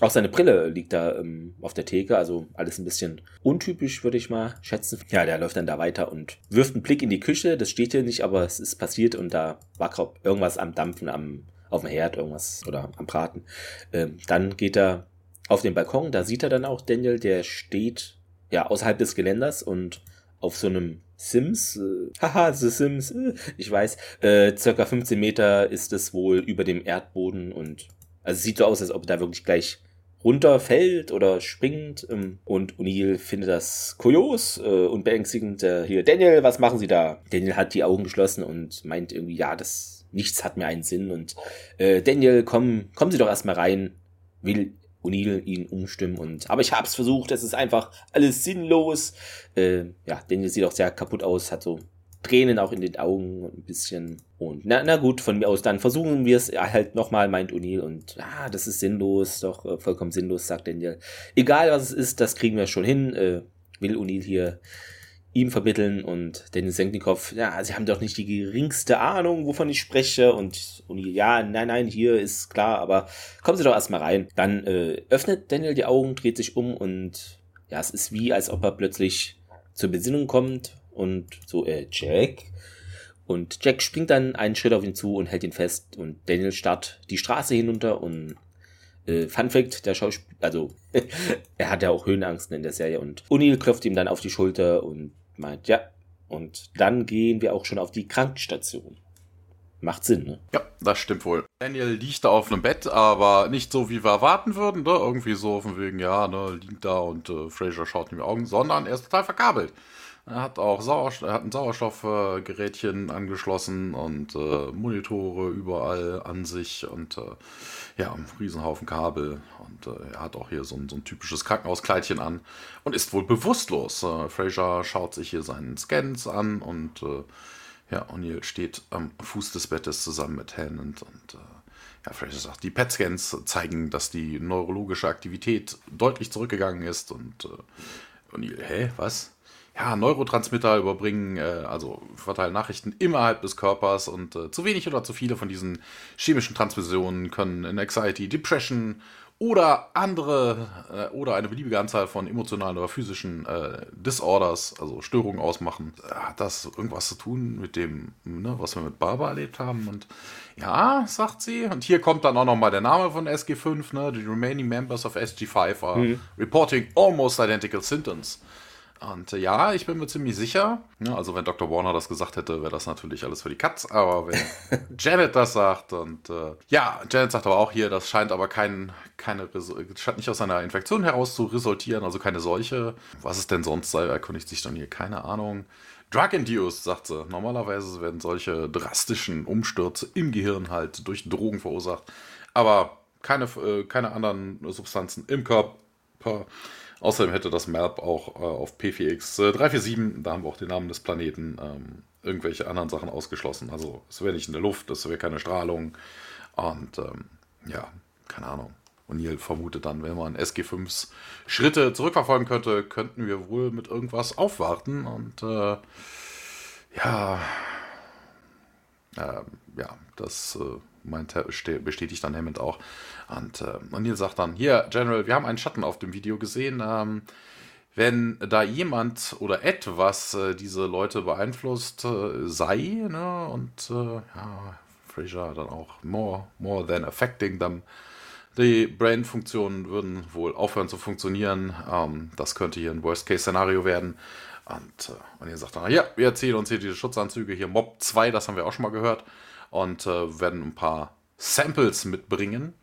auch seine Brille liegt da ähm, auf der Theke, also alles ein bisschen untypisch, würde ich mal schätzen. Ja, der läuft dann da weiter und wirft einen Blick in die Küche. Das steht hier nicht, aber es ist passiert und da war gerade irgendwas am Dampfen, am, auf dem Herd, irgendwas oder am Braten. Ähm, dann geht er auf den Balkon, da sieht er dann auch Daniel, der steht ja außerhalb des Geländers und auf so einem Sims, äh, haha, The Sims, äh, ich weiß, äh, circa 15 Meter ist es wohl über dem Erdboden und also es sieht so aus, als ob da wirklich gleich runterfällt oder springt. Ähm, und O'Neill findet das kurios äh, und beängstigend. Äh, hier, Daniel, was machen Sie da? Daniel hat die Augen geschlossen und meint irgendwie, ja, das nichts hat mir einen Sinn. Und äh, Daniel, komm, kommen Sie doch erstmal rein. Will O'Neill ihn umstimmen und aber ich hab's versucht, es ist einfach alles sinnlos. Äh, ja, Daniel sieht auch sehr kaputt aus, hat so Tränen auch in den Augen ein bisschen. Und na, na gut, von mir aus, dann versuchen wir es halt nochmal, meint O'Neill. Und ah, das ist sinnlos, doch äh, vollkommen sinnlos, sagt Daniel. Egal was es ist, das kriegen wir schon hin. Äh, will O'Neill hier ihm vermitteln und Dennis Senknikow, ja, sie haben doch nicht die geringste Ahnung, wovon ich spreche und O'Neill, ja, nein, nein, hier ist klar, aber kommen Sie doch erstmal rein. Dann äh, öffnet Daniel die Augen, dreht sich um und ja, es ist wie, als ob er plötzlich zur Besinnung kommt und so, äh, Jack. Und Jack springt dann einen Schritt auf ihn zu und hält ihn fest und Daniel starrt die Straße hinunter und äh, Fun Fact, der Schauspieler, also er hat ja auch Höhenangst in der Serie und O'Neill klopft ihm dann auf die Schulter und meint, ja, und dann gehen wir auch schon auf die Krankenstation. Macht Sinn, ne? Ja, das stimmt wohl. Daniel liegt da auf einem Bett, aber nicht so, wie wir erwarten würden, ne? Irgendwie so von wegen, ja, ne, liegt da und äh, Fraser schaut in die Augen, sondern er ist total verkabelt. Er hat auch Sauerstoff, er hat ein Sauerstoffgerätchen angeschlossen und äh, Monitore überall an sich und äh, ja, einen Riesenhaufen Kabel. Und äh, er hat auch hier so ein, so ein, typisches Krankenhauskleidchen an und ist wohl bewusstlos. Äh, Fraser schaut sich hier seinen Scans an und äh, ja, O'Neill steht am Fuß des Bettes zusammen mit Hannond und äh, ja, Fraser sagt, die PET-Scans zeigen, dass die neurologische Aktivität deutlich zurückgegangen ist und O'Neill, hä, was? Ja, Neurotransmitter überbringen, äh, also verteilen Nachrichten innerhalb des Körpers und äh, zu wenig oder zu viele von diesen chemischen Transmissionen können in Anxiety, Depression oder andere äh, oder eine beliebige Anzahl von emotionalen oder physischen äh, Disorders, also Störungen ausmachen. Hat das irgendwas zu tun mit dem, ne, was wir mit Barbara erlebt haben? Und ja, sagt sie. Und hier kommt dann auch nochmal der Name von SG5, ne? The remaining members of SG5 are mhm. reporting almost identical symptoms. Und äh, ja, ich bin mir ziemlich sicher, ja, also wenn Dr. Warner das gesagt hätte, wäre das natürlich alles für die Katz, aber wenn Janet das sagt und äh, ja, Janet sagt aber auch hier, das scheint aber kein, keine, scheint nicht aus einer Infektion heraus zu resultieren, also keine Seuche. Was es denn sonst sei, erkundigt sich dann hier, keine Ahnung. Drug-induced, sagt sie. Normalerweise werden solche drastischen Umstürze im Gehirn halt durch Drogen verursacht, aber keine, äh, keine anderen Substanzen im Körper. Außerdem hätte das Map auch äh, auf P4X äh, 347, da haben wir auch den Namen des Planeten, ähm, irgendwelche anderen Sachen ausgeschlossen. Also es wäre nicht in der Luft, es wäre keine Strahlung. Und ähm, ja, keine Ahnung. O'Neill vermutet dann, wenn man SG5s Schritte zurückverfolgen könnte, könnten wir wohl mit irgendwas aufwarten. Und äh, ja, ja, das äh, meint, bestätigt dann Hammond auch. Und äh, O'Neill sagt dann, hier, General, wir haben einen Schatten auf dem Video gesehen. Ähm, wenn da jemand oder etwas äh, diese Leute beeinflusst äh, sei, ne, und äh, ja, Fraser dann auch more, more than affecting them, die Brain-Funktionen würden wohl aufhören zu funktionieren. Ähm, das könnte hier ein Worst-Case-Szenario werden. Und, äh, und ihr sagt dann, ja, wir erzählen uns hier diese Schutzanzüge, hier Mob 2, das haben wir auch schon mal gehört. Und äh, werden ein paar Samples mitbringen.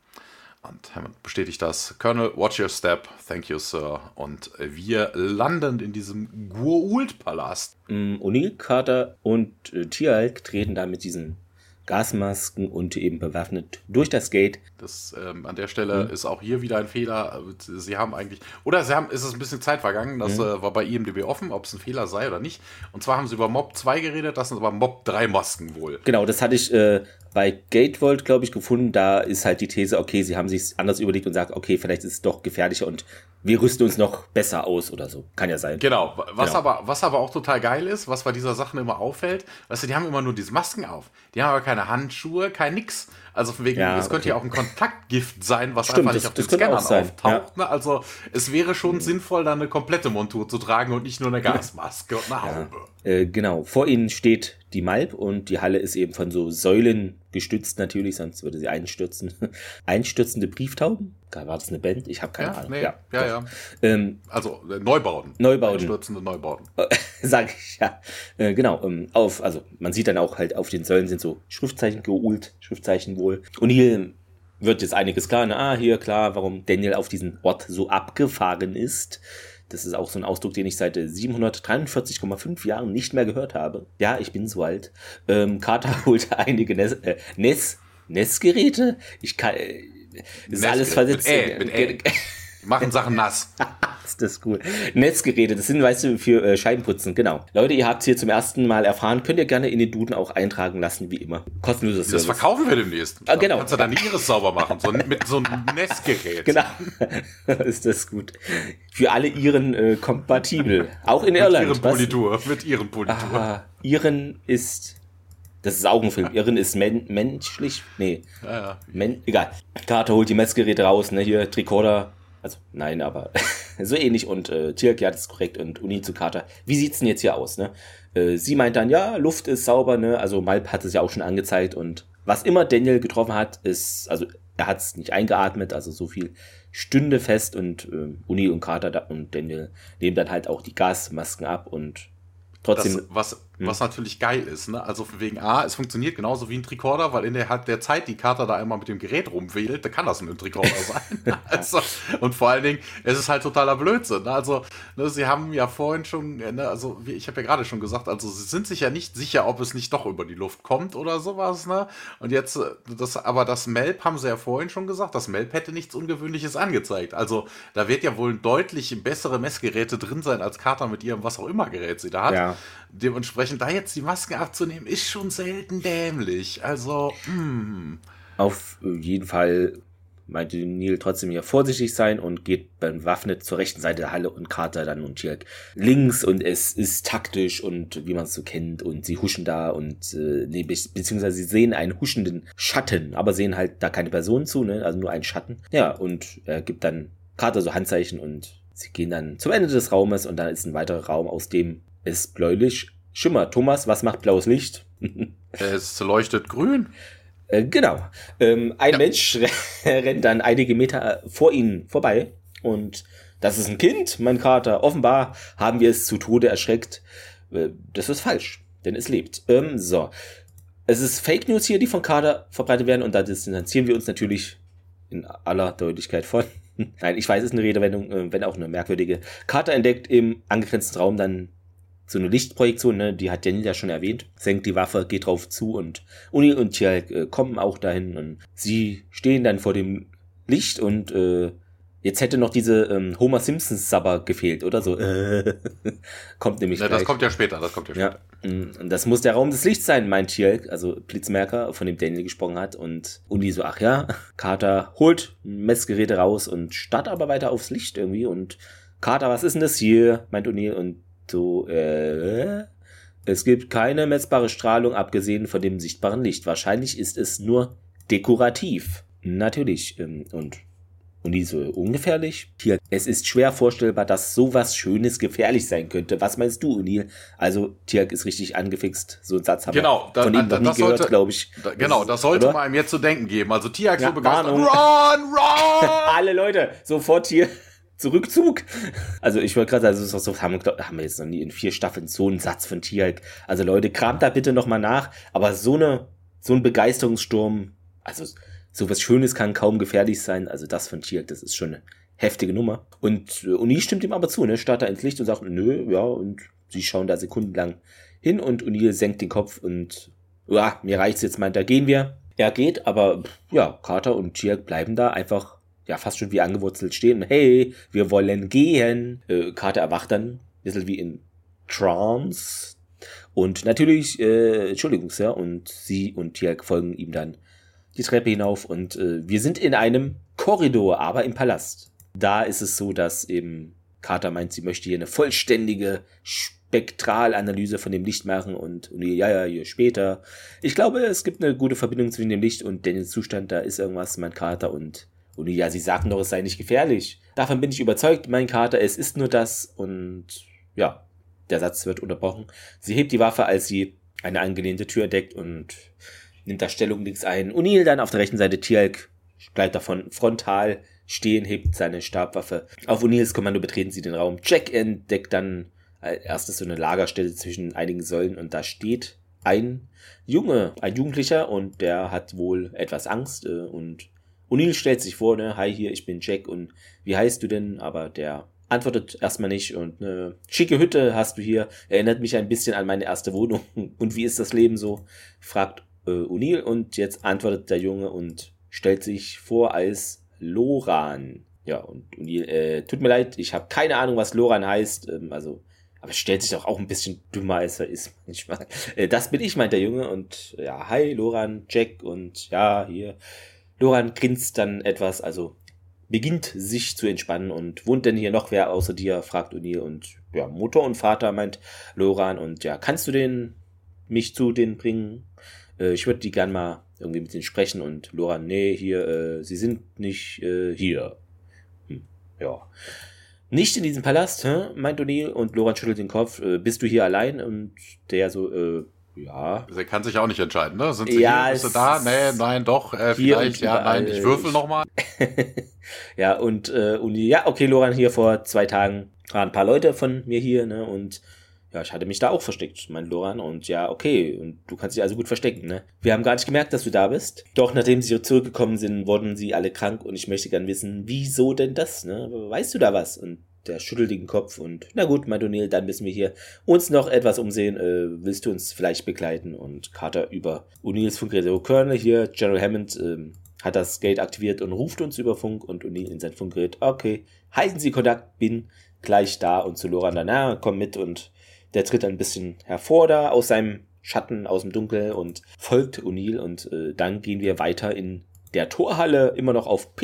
Und Hammond bestätigt das. Colonel, watch your step. Thank you, Sir. Und wir landen in diesem Gua'uld-Palast. Mm, O'Neill, Carter und äh, Tialk treten da mit diesen Gasmasken und eben bewaffnet durch das Gate. Das ähm, an der Stelle mhm. ist auch hier wieder ein Fehler. Sie haben eigentlich, oder sie haben, ist es ein bisschen Zeit vergangen, das mhm. äh, war bei IMDB offen, ob es ein Fehler sei oder nicht. Und zwar haben sie über Mob 2 geredet, das sind aber Mob 3 Masken wohl. Genau, das hatte ich äh, bei Gatevolt, glaube ich, gefunden. Da ist halt die These, okay, sie haben sich anders überlegt und sagt, okay, vielleicht ist es doch gefährlicher und wir rüsten uns noch besser aus oder so. Kann ja sein. Genau. Was, genau. Aber, was aber auch total geil ist, was bei dieser Sache immer auffällt, weißt du, die haben immer nur diese Masken auf. Die haben aber keine Handschuhe, kein nix. Also von wegen, ja, es könnte ja auch ein Kontaktgift sein, was Stimmt, einfach nicht das, auf den Scannern auftaucht. Ja. Ne? Also es wäre schon mhm. sinnvoll, da eine komplette Montur zu tragen und nicht nur eine Gasmaske und eine Haube. Ja. Äh, genau. Vor ihnen steht die Malp und die Halle ist eben von so Säulen gestützt natürlich, sonst würde sie einstürzen. Einstürzende Brieftauben? War das eine Band? Ich habe keine ja, Ahnung. Nee, ja, ja. ja. Ähm, also äh, Neubauten. Neubauten. Einstürzende Neubauten. Sag ich, ja. Äh, genau. Ähm, auf, also man sieht dann auch halt auf den Säulen sind so Schriftzeichen geult, Schriftzeichen wohl. Und hier wird jetzt einiges klar. Ah, hier klar, warum Daniel auf diesen Ort so abgefahren ist. Das ist auch so ein Ausdruck, den ich seit 743,5 äh, Jahren nicht mehr gehört habe. Ja, ich bin so alt. Ähm, Carter holte einige NES, äh, NES, NES-Geräte. Ich kann, äh, ist alles versetzt. Mit Ä, mit Ä. Machen Sachen nass. ist das cool. Netzgeräte, das sind, weißt du, für äh, Scheibenputzen, genau. Leute, ihr habt es hier zum ersten Mal erfahren, könnt ihr gerne in den Duden auch eintragen lassen, wie immer. Kostenloses Das Service. verkaufen wir demnächst. Ah, genau. Kannst du dann Iris sauber machen, so, mit so einem Netzgerät. Genau. ist das gut. Für alle Iren äh, kompatibel. Auch in Irland. Mit Ihren Politur. Mit Ihren Politur. Ah, Iren ist das ist Augenfilm. Irren ist men menschlich. Nee. Ja, ja. Men egal. Carter holt die Messgeräte raus, ne? Hier, Tricorder. Also, nein, aber so ähnlich. Und äh, Tirk, ja, das ist korrekt. Und Uni zu Carter. Wie sieht's denn jetzt hier aus, ne? Äh, sie meint dann, ja, Luft ist sauber, ne? Also Malp hat es ja auch schon angezeigt. Und was immer Daniel getroffen hat, ist, also er hat es nicht eingeatmet, also so viel stünde fest und äh, Uni und Carter und Daniel nehmen dann halt auch die Gasmasken ab und trotzdem. Das, was Was natürlich geil ist, ne? Also wegen A, es funktioniert genauso wie ein Tricorder, weil in der, der Zeit, die Kater da einmal mit dem Gerät rumwählt, da kann das ein Tricorder sein. also, und vor allen Dingen, es ist halt totaler Blödsinn. Ne? Also, ne, sie haben ja vorhin schon, ne, also ich habe ja gerade schon gesagt, also sie sind sich ja nicht sicher, ob es nicht doch über die Luft kommt oder sowas, ne? Und jetzt, das, aber das Melp haben sie ja vorhin schon gesagt, das Melp hätte nichts Ungewöhnliches angezeigt. Also, da wird ja wohl deutlich bessere Messgeräte drin sein als Kater mit ihrem was auch immer Gerät sie da hat. Ja. Dementsprechend da jetzt die Maske abzunehmen, ist schon selten dämlich. Also, mm. Auf jeden Fall meinte Neil trotzdem hier vorsichtig sein und geht beim Waffnet zur rechten Seite der Halle und Carter dann und Tirk links und es ist taktisch und wie man es so kennt und sie huschen da und äh, nee, beziehungsweise sie sehen einen huschenden Schatten, aber sehen halt da keine Person zu, ne? also nur einen Schatten. Ja, und er gibt dann Carter so Handzeichen und sie gehen dann zum Ende des Raumes und dann ist ein weiterer Raum, aus dem es bläulich Schimmer. Thomas, was macht blaues Licht? es leuchtet grün. Äh, genau. Ähm, ein ja. Mensch rennt dann einige Meter vor ihnen vorbei und das ist ein Kind, mein Kater. Offenbar haben wir es zu Tode erschreckt. Äh, das ist falsch, denn es lebt. Ähm, so. Es ist Fake News hier, die von Kader verbreitet werden und da distanzieren wir uns natürlich in aller Deutlichkeit von. Nein, ich weiß, es ist eine Redewendung, äh, wenn auch eine merkwürdige. Carter entdeckt im angegrenzten Raum dann so eine Lichtprojektion, ne, die hat Daniel ja schon erwähnt, senkt die Waffe, geht drauf zu und Uni und Tjalk äh, kommen auch dahin und sie stehen dann vor dem Licht und äh, jetzt hätte noch diese ähm, Homer Simpsons Sabber gefehlt oder so. Äh, kommt nämlich ja, Das kommt ja später, das kommt ja später. Ja, mm, und das muss der Raum des Lichts sein, meint Tjalk, also Blitzmerker, von dem Daniel gesprochen hat und Uni so, ach ja, Carter holt Messgeräte raus und starrt aber weiter aufs Licht irgendwie und Carter, was ist denn das hier? meint Uni und so, äh, es gibt keine messbare Strahlung abgesehen von dem sichtbaren Licht. Wahrscheinlich ist es nur dekorativ. Natürlich. Ähm, und und die so ungefährlich? Hier, es ist schwer vorstellbar, dass sowas Schönes gefährlich sein könnte. Was meinst du, Unil? Also, Tirk ist richtig angefixt. So ein Satz haben genau, wir von ihm noch nie gehört, glaube ich. Da, genau, das sollte oder? man ihm jetzt zu denken geben. Also, Tirk ja, so begeistert. Run, run! Alle Leute, sofort hier Zurückzug. Also ich wollte gerade sagen, also, haben, haben wir jetzt noch nie in vier Staffeln so einen Satz von Tierk. Also Leute, kramt da bitte nochmal nach. Aber so eine, so ein Begeisterungssturm, also so was Schönes kann kaum gefährlich sein. Also das von Tierk, das ist schon eine heftige Nummer. Und äh, Uni stimmt ihm aber zu, ne? Starrt da ins Licht und sagt, nö, ja, und sie schauen da sekundenlang hin und O'Neill senkt den Kopf und ja, mir reicht's jetzt, meint da gehen wir. Er geht, aber ja, Carter und Tierk bleiben da einfach ja fast schon wie angewurzelt stehen. Hey, wir wollen gehen. Äh, Carter erwacht dann, bisschen wie in Trance. Und natürlich, äh, Entschuldigung, Sir, und sie und Tiak folgen ihm dann die Treppe hinauf und äh, wir sind in einem Korridor, aber im Palast. Da ist es so, dass eben Carter meint, sie möchte hier eine vollständige Spektralanalyse von dem Licht machen und, und ja, ja, hier später. Ich glaube, es gibt eine gute Verbindung zwischen dem Licht und Daniels Zustand. Da ist irgendwas, mein Carter und und ja, sie sagten doch, es sei nicht gefährlich. Davon bin ich überzeugt, mein Kater, es ist nur das. Und ja, der Satz wird unterbrochen. Sie hebt die Waffe, als sie eine angelehnte Tür entdeckt und nimmt da Stellung links ein. O'Neill dann auf der rechten Seite Tialk bleibt davon frontal stehen, hebt seine Stabwaffe. Auf O'Neills Kommando betreten sie den Raum. Jack entdeckt dann erstes so eine Lagerstelle zwischen einigen Säulen und da steht ein Junge, ein Jugendlicher und der hat wohl etwas Angst äh, und O'Neill stellt sich vor, ne, hi hier, ich bin Jack und wie heißt du denn? Aber der antwortet erstmal nicht und eine schicke Hütte hast du hier, erinnert mich ein bisschen an meine erste Wohnung. Und wie ist das Leben so? fragt äh, O'Neill und jetzt antwortet der Junge und stellt sich vor als Loran. ja, und, und äh, tut mir leid, ich habe keine Ahnung, was Loran heißt. Ähm, also, aber stellt sich doch auch ein bisschen dümmer, als er ist manchmal. Äh, das bin ich, meint der Junge. Und ja, hi, Loran, Jack und ja, hier. Loran grinst dann etwas, also beginnt sich zu entspannen und wohnt denn hier noch wer außer dir, fragt O'Neill und ja, Mutter und Vater meint Loran und ja, kannst du den mich zu denen bringen? Äh, ich würde die gern mal irgendwie mit denen sprechen und Loran, nee, hier, äh, sie sind nicht äh, hier. Hm, ja. Nicht in diesem Palast, hä? meint O'Neill und Loran schüttelt den Kopf. Äh, bist du hier allein? Und der so, äh, ja. Sie kann sich auch nicht entscheiden, ne? Sind sie ja, hier, bist du da? Nee, nein, doch, äh, vielleicht, ja, nein, ich würfel nochmal. ja, und, äh, und ja, okay, Loran, hier vor zwei Tagen waren ein paar Leute von mir hier, ne? Und ja, ich hatte mich da auch versteckt, mein Loran. Und ja, okay, und du kannst dich also gut verstecken, ne? Wir haben gar nicht gemerkt, dass du da bist. Doch nachdem sie zurückgekommen sind, wurden sie alle krank und ich möchte gern wissen, wieso denn das, ne? Weißt du da was? Und der schüttelt den Kopf und na gut, meint O'Neill, dann müssen wir hier uns noch etwas umsehen. Äh, willst du uns vielleicht begleiten? Und Carter über O'Neills Funkgerät. Oh, Colonel hier, General Hammond ähm, hat das Gate aktiviert und ruft uns über Funk und O'Neill in sein Funkgerät. Okay, halten Sie Kontakt, bin gleich da und zu Loran na, komm mit und der tritt ein bisschen hervor da aus seinem Schatten, aus dem Dunkel und folgt O'Neill und äh, dann gehen wir weiter in der Torhalle immer noch auf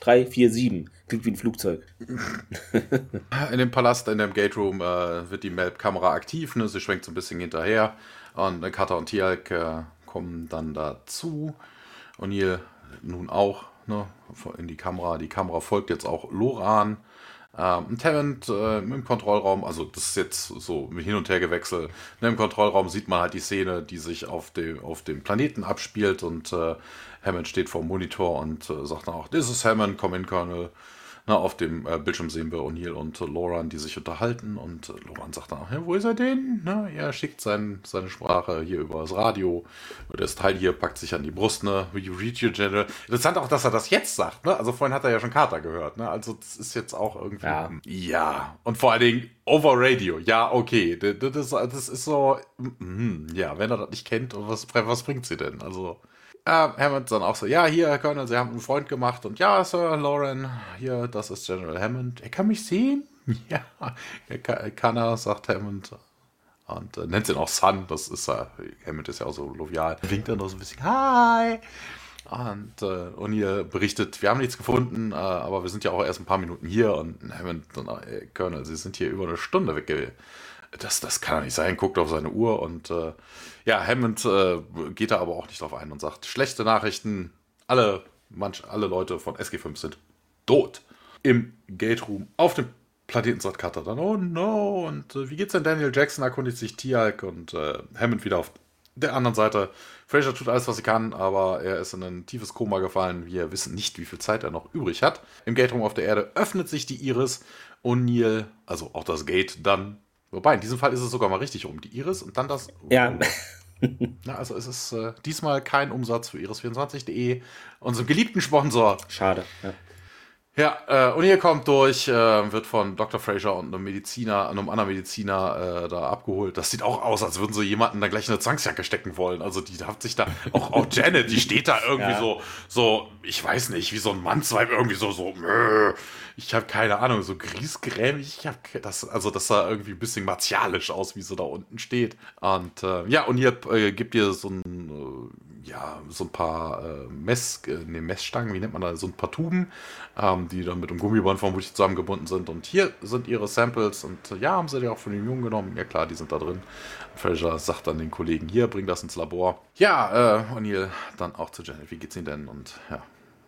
P4X-347. Klingt wie ein Flugzeug. In dem Palast, in dem Gate Room, äh, wird die Map-Kamera aktiv. Ne? Sie schwenkt so ein bisschen hinterher. Und äh, Kata und Tialk äh, kommen dann dazu. O'Neill nun auch ne? in die Kamera. Die Kamera folgt jetzt auch Loran. Ähm, Talent äh, im Kontrollraum, also das ist jetzt so hin und her gewechselt. Ne, Im Kontrollraum sieht man halt die Szene, die sich auf dem, auf dem Planeten abspielt und äh, Hammond steht vor dem Monitor und äh, sagt dann auch, this is Hammond, come in, Colonel. Na, auf dem äh, Bildschirm sehen wir O'Neill und äh, Loran, die sich unterhalten. Und äh, Loran sagt dann, hey, wo ist er denn? Na, er schickt sein, seine Sprache hier über das Radio. Das Teil hier packt sich an die Brust, ne? You read your general. Interessant auch, dass er das jetzt sagt, ne? Also vorhin hat er ja schon Carter gehört, ne? Also das ist jetzt auch irgendwie. Ja. ja. Und vor allen Dingen over Radio. Ja, okay. Das, das, das ist so. Mm, ja, wenn er das nicht kennt, was, was bringt sie denn? Also. Ja, Hammond dann auch so, ja, hier, Herr Colonel, Sie haben einen Freund gemacht und ja, Sir Lauren, hier, das ist General Hammond. Er kann mich sehen? Ja, er kann, kann er, sagt Hammond. Und äh, nennt ihn auch Son, das ist. Äh, Hammond ist ja auch so lovial. Winkt dann noch so ein bisschen, hi! Und äh, O'Neill berichtet, wir haben nichts gefunden, äh, aber wir sind ja auch erst ein paar Minuten hier. Und Hammond, äh, Colonel, Sie sind hier über eine Stunde weg. Das, das kann doch nicht sein. Guckt auf seine Uhr und äh, ja, Hammond äh, geht da aber auch nicht drauf ein und sagt, schlechte Nachrichten, alle, manch, alle Leute von SG5 sind tot. Im Gate Room auf dem Planeten sagt Cutter dann, oh no, und äh, wie geht's denn Daniel Jackson? Erkundigt sich Tialk und äh, Hammond wieder auf der anderen Seite. Fraser tut alles, was er kann, aber er ist in ein tiefes Koma gefallen. Wir wissen nicht, wie viel Zeit er noch übrig hat. Im Gate Room auf der Erde öffnet sich die Iris. O'Neill, also auch das Gate, dann Wobei, in diesem Fall ist es sogar mal richtig rum. Die Iris und dann das. Ja. Na, also es ist äh, diesmal kein Umsatz für iris24.de, unserem geliebten Sponsor. Schade. Ja. Ja, äh, und ihr kommt durch, äh, wird von Dr. Fraser und einem Mediziner, einem anderen Mediziner äh, da abgeholt. Das sieht auch aus, als würden so jemanden da gleich eine Zwangsjacke stecken wollen. Also die hat sich da, auch, auch Janet, die steht da irgendwie ja. so, so, ich weiß nicht, wie so ein Mannsweib irgendwie so, so, äh, ich habe keine Ahnung, so griesgrämig. Ich habe das, also das sah irgendwie ein bisschen martialisch aus, wie sie da unten steht. Und äh, ja, und hier äh, gibt ihr so ein, äh, ja, so ein paar äh, Mess, äh, ne, Messstangen, wie nennt man das, so ein paar Tuben, ähm, die dann mit einem Gummiband vermutlich zusammengebunden sind. Und hier sind ihre Samples und äh, ja, haben sie die auch von den Jungen genommen. Ja klar, die sind da drin. Fraser sagt dann den Kollegen hier, bring das ins Labor. Ja, äh, O'Neill dann auch zu Janet, wie geht's Ihnen denn? Und ja,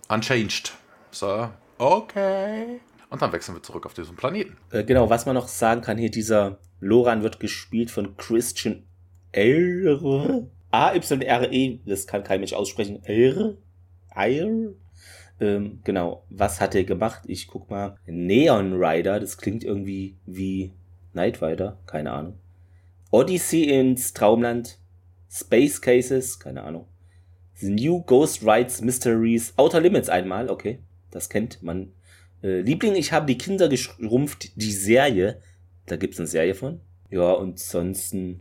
unchanged, Sir okay. Und dann wechseln wir zurück auf diesen Planeten. Äh, genau, was man noch sagen kann, hier dieser Loran wird gespielt von Christian R. A-Y-R-E, das kann kein Mensch aussprechen. R? R? Ähm, genau, was hat er gemacht? Ich guck mal. Neon Rider, das klingt irgendwie wie Night Rider, keine Ahnung. Odyssey ins Traumland, Space Cases, keine Ahnung. The New Ghost Rides Mysteries, Outer Limits einmal, okay. Das kennt man. Äh, Liebling, ich habe die Kinder geschrumpft, die Serie. Da gibt's eine Serie von. Ja, und sonst hm,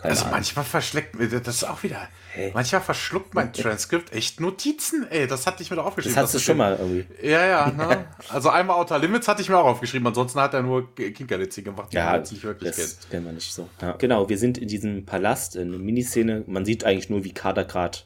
Keine also Ahnung. manchmal verschleckt, das ist auch wieder, hey. manchmal verschluckt mein Transkript echt Notizen, ey, das hatte ich mir doch aufgeschrieben. Das hast du schon mal irgendwie. Ja, ja, ne? Also einmal Outer Limits hatte ich mir auch aufgeschrieben, ansonsten hat er nur Kinkerlitzig gemacht, die ja, jetzt nicht wirklich das kennt. kennen wir nicht so. Ja. Genau, wir sind in diesem Palast, in einer Miniszene, man sieht eigentlich nur, wie Kader gerade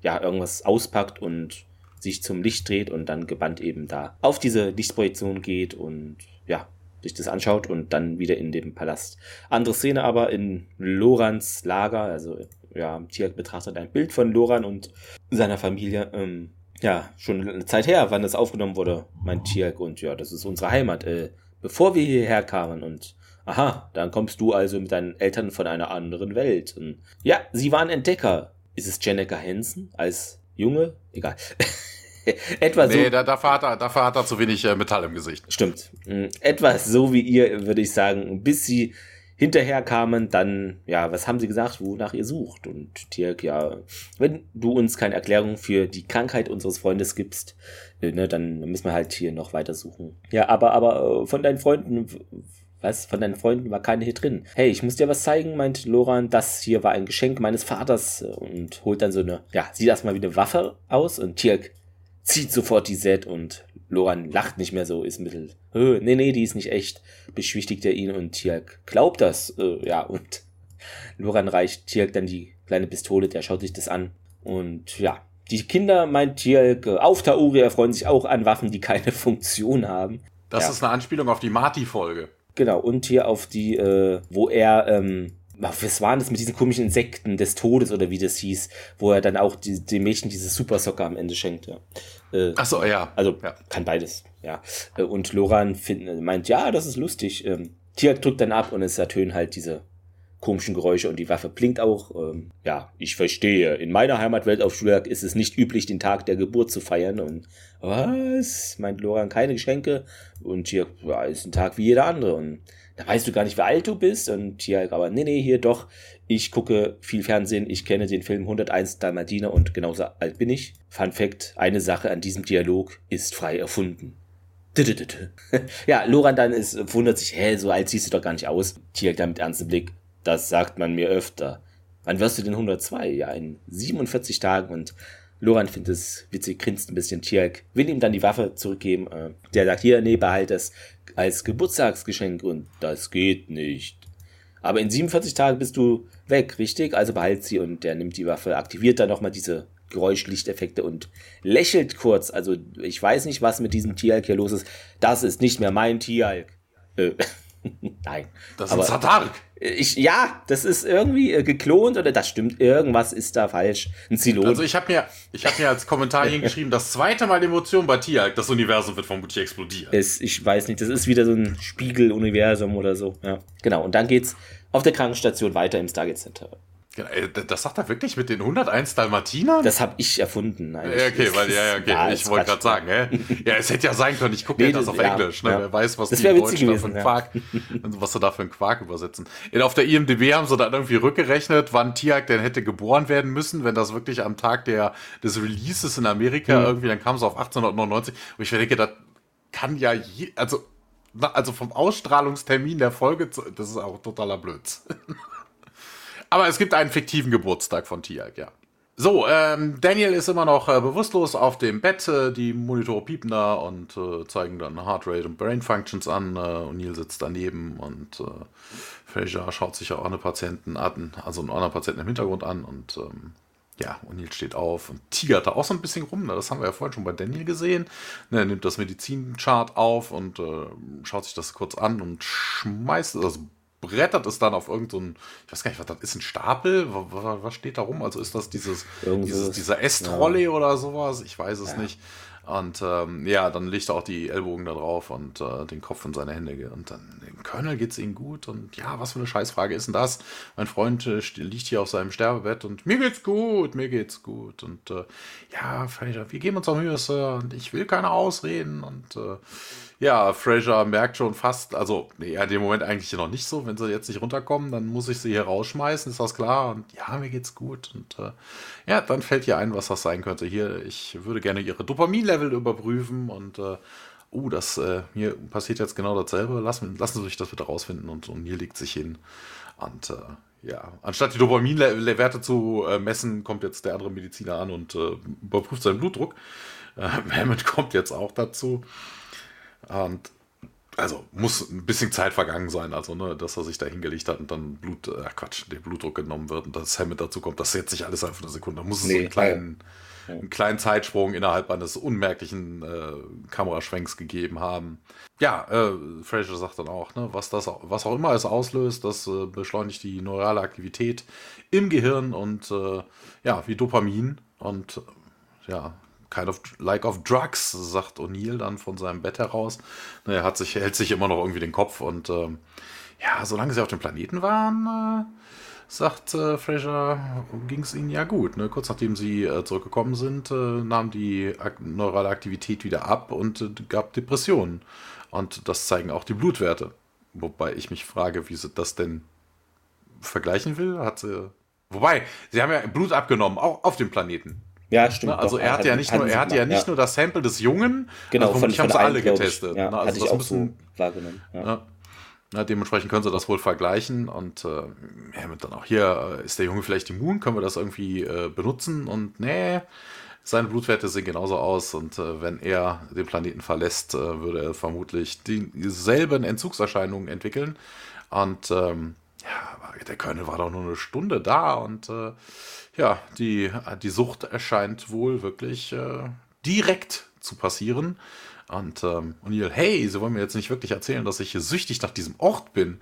ja, irgendwas auspackt und sich zum Licht dreht und dann gebannt eben da auf diese Lichtprojektion geht und ja, sich das anschaut und dann wieder in dem Palast. Andere Szene aber in Lorans Lager, also ja, Tiak betrachtet ein Bild von Loran und seiner Familie. Ähm, ja, schon eine Zeit her, wann das aufgenommen wurde, mein Tiak. Und ja, das ist unsere Heimat. Äh, bevor wir hierher kamen und aha, dann kommst du also mit deinen Eltern von einer anderen Welt. Und, ja, sie waren Entdecker. Ist es Jennifer Hansen als Junge? Egal. Etwa nee, so. Da, dafür, hat er, dafür hat er zu wenig äh, Metall im Gesicht. Stimmt. Mm, etwas so wie ihr, würde ich sagen, bis sie hinterher kamen, dann, ja, was haben sie gesagt, wonach ihr sucht? Und Tirk, ja, wenn du uns keine Erklärung für die Krankheit unseres Freundes gibst, äh, ne, dann müssen wir halt hier noch weiter suchen. Ja, aber, aber äh, von deinen Freunden, was, von deinen Freunden war keine hier drin. Hey, ich muss dir was zeigen, meint Loran, das hier war ein Geschenk meines Vaters und holt dann so eine, ja, sieht erstmal wie eine Waffe aus und Tirk zieht sofort die Set und Loran lacht nicht mehr so, ist mittel, nee, nee, die ist nicht echt, beschwichtigt er ihn und Tiak glaubt das, äh, ja, und Loran reicht Tiak dann die kleine Pistole, der schaut sich das an und ja, die Kinder, meint Tiak, äh, auf Tauri erfreuen sich auch an Waffen, die keine Funktion haben. Das ja. ist eine Anspielung auf die Marty-Folge. Genau, und hier auf die, äh, wo er, ähm, was waren das mit diesen komischen Insekten des Todes oder wie das hieß, wo er dann auch die, dem Mädchen diese Super Soccer am Ende schenkt. Ja. Äh, Ach so, ja. Also ja. kann beides, ja. Äh, und Loran find, meint, ja, das ist lustig. Ähm, Tia drückt dann ab und es ertönen halt diese komischen Geräusche und die Waffe blinkt auch. Ähm, ja, ich verstehe. In meiner Heimatwelt auf Schulwerk ist es nicht üblich, den Tag der Geburt zu feiern. Und was? Meint Loran, keine Geschenke. Und hier ja, ist ein Tag wie jeder andere. Und da weißt du gar nicht, wie alt du bist. Und hier, aber nee, nee, hier doch. Ich gucke viel Fernsehen. Ich kenne den Film 101 Dalmatiner und genauso alt bin ich. Fun Fact, eine Sache an diesem Dialog ist frei erfunden. Ja, Loran dann ist, wundert sich, hä, so alt siehst du doch gar nicht aus. Tier dann mit ernstem Blick. Das sagt man mir öfter. Wann wirst du denn 102? Ja, in 47 Tagen und Loran findet es witzig, grinst ein bisschen. Tierk will ihm dann die Waffe zurückgeben. Äh, der sagt, hier, nee, behalt es als Geburtstagsgeschenk und das geht nicht. Aber in 47 Tagen bist du weg, richtig? Also behalt sie und der nimmt die Waffe, aktiviert dann nochmal diese Geräuschlichteffekte und lächelt kurz. Also ich weiß nicht, was mit diesem Tieralk hier los ist. Das ist nicht mehr mein Tieralk. Äh, nein. Das ist aber, Satark. Ich, ja, das ist irgendwie äh, geklont oder das stimmt, irgendwas ist da falsch. Ein Zylon. Also ich habe mir, ich habe mir als Kommentar hingeschrieben, das zweite Mal Emotion bei Tialk, das Universum wird vermutlich explodieren. Es, ich weiß nicht, das ist wieder so ein Spiegeluniversum oder so. Ja, genau. Und dann geht's auf der Krankenstation weiter im Stargate Center. Genau, das sagt er wirklich mit den 101 Dalmatinern? Das habe ich erfunden. Nein, ja, okay, weil, ja, ja, okay. Ja, ich wollte gerade sagen, hä? Ja, es hätte ja sein können, ich gucke nee, das auf ja, Englisch, ne? Ja. Wer weiß, was das die Deutschen da für einen Quark, was sie da für einen Quark übersetzen. Auf der IMDb haben sie dann irgendwie rückgerechnet, wann Tiak denn hätte geboren werden müssen, wenn das wirklich am Tag der, des Releases in Amerika mhm. irgendwie, dann kam es auf 1899. Und ich denke, das kann ja je, also, also vom Ausstrahlungstermin der Folge, das ist auch totaler Blödsinn. Aber es gibt einen fiktiven Geburtstag von Tiag, ja. So, ähm, Daniel ist immer noch äh, bewusstlos auf dem Bett. Äh, die Monitore piepen da und äh, zeigen dann Heartrate und Brain Functions an. Äh, O'Neill sitzt daneben und äh, Fraser schaut sich auch eine Patienten an, also einen anderen Patienten im Hintergrund an und ähm, ja, O'Neill steht auf und tigert da auch so ein bisschen rum. Das haben wir ja vorhin schon bei Daniel gesehen. Ne, er nimmt das Medizinchart auf und äh, schaut sich das kurz an und schmeißt, also brettert es dann auf irgendeinen, so ich weiß gar nicht, was das ist, ein Stapel? Was steht da rum? Also ist das dieses, dieses dieser S-Trolley ja. oder sowas? Ich weiß es ja. nicht. Und ähm, ja, dann legt er auch die Ellbogen da drauf und äh, den Kopf in seine Hände. Und dann dem Colonel geht es ihm gut. Und ja, was für eine Scheißfrage ist denn das? Mein Freund äh, liegt hier auf seinem Sterbebett und mir geht's gut, mir geht's gut. Und äh, ja, wir geben uns auch Mühe, Sir. Und ich will keine Ausreden. Und äh, ja, Fraser merkt schon fast, also nee, in dem Moment eigentlich noch nicht so. Wenn sie jetzt nicht runterkommen, dann muss ich sie hier rausschmeißen, ist das klar? Und ja, mir geht's gut. Und äh, ja, dann fällt ihr ein, was das sein könnte. Hier, ich würde gerne ihre Dopaminlevel überprüfen und äh, uh, das äh, mir passiert jetzt genau dasselbe. Lassen, lassen Sie sich das bitte rausfinden und, und hier legt sich hin. Und äh, ja, anstatt die Dopaminwerte zu äh, messen, kommt jetzt der andere Mediziner an und äh, überprüft seinen Blutdruck. Äh, Hammond kommt jetzt auch dazu. Und also muss ein bisschen Zeit vergangen sein, also ne, dass er sich da hingelegt hat und dann Blut, äh, Quatsch, der Blutdruck genommen wird und dass Hammond dazu kommt. Das ist jetzt nicht alles auf eine Sekunde. Da muss es nee, so einen kleinen, ja. einen kleinen Zeitsprung innerhalb eines unmerklichen äh, Kameraschwenks gegeben haben. Ja, äh, Fraser sagt dann auch, ne, was das, was auch immer es auslöst, das äh, beschleunigt die neurale Aktivität im Gehirn und äh, ja, wie Dopamin und ja, kind of like of drugs, sagt O'Neill dann von seinem Bett heraus. Er hat sich, hält sich immer noch irgendwie den Kopf und ähm, ja, solange sie auf dem Planeten waren, äh, sagt äh, Fraser, ging es ihnen ja gut. Ne? Kurz nachdem sie äh, zurückgekommen sind, äh, nahm die ak neurale Aktivität wieder ab und äh, gab Depressionen. Und das zeigen auch die Blutwerte. Wobei ich mich frage, wie sie das denn vergleichen will. Hat sie. Wobei, sie haben ja Blut abgenommen, auch auf dem Planeten. Ja, stimmt. Ne? Also doch, er hat ja nicht nur, er hatte ja nicht nur das Sample des Jungen, genau, also von, ich habe alle getestet. Ja, ne? also hatte das ich auch müssen, so wahrgenommen. Ja. Na, dementsprechend können sie das wohl vergleichen und äh, ja, dann auch hier, äh, ist der Junge vielleicht immun, können wir das irgendwie äh, benutzen und nee, seine Blutwerte sehen genauso aus und äh, wenn er den Planeten verlässt, äh, würde er vermutlich dieselben Entzugserscheinungen entwickeln und ähm, ja, der Colonel war doch nur eine Stunde da und ja, die, die Sucht erscheint wohl wirklich äh, direkt zu passieren. Und ähm, O'Neill, hey, Sie wollen mir jetzt nicht wirklich erzählen, dass ich süchtig nach diesem Ort bin.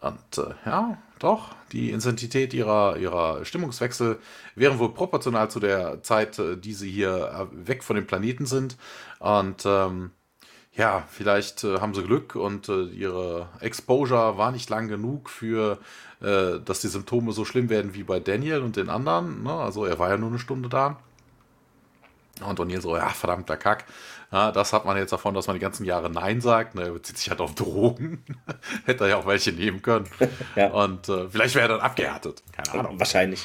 Und äh, ja, doch, die Intensität ihrer, ihrer Stimmungswechsel wären wohl proportional zu der Zeit, äh, die sie hier äh, weg von dem Planeten sind. Und ähm, ja, vielleicht äh, haben sie Glück und äh, ihre Exposure war nicht lang genug für, äh, dass die Symptome so schlimm werden wie bei Daniel und den anderen. Ne? Also er war ja nur eine Stunde da. Und O'Neill so, ja, verdammter Kack. Ja, das hat man jetzt davon, dass man die ganzen Jahre Nein sagt. Ne, er bezieht sich halt auf Drogen. Hätte er ja auch welche nehmen können. ja. Und äh, vielleicht wäre er dann abgehärtet. Keine Ahnung. Wahrscheinlich.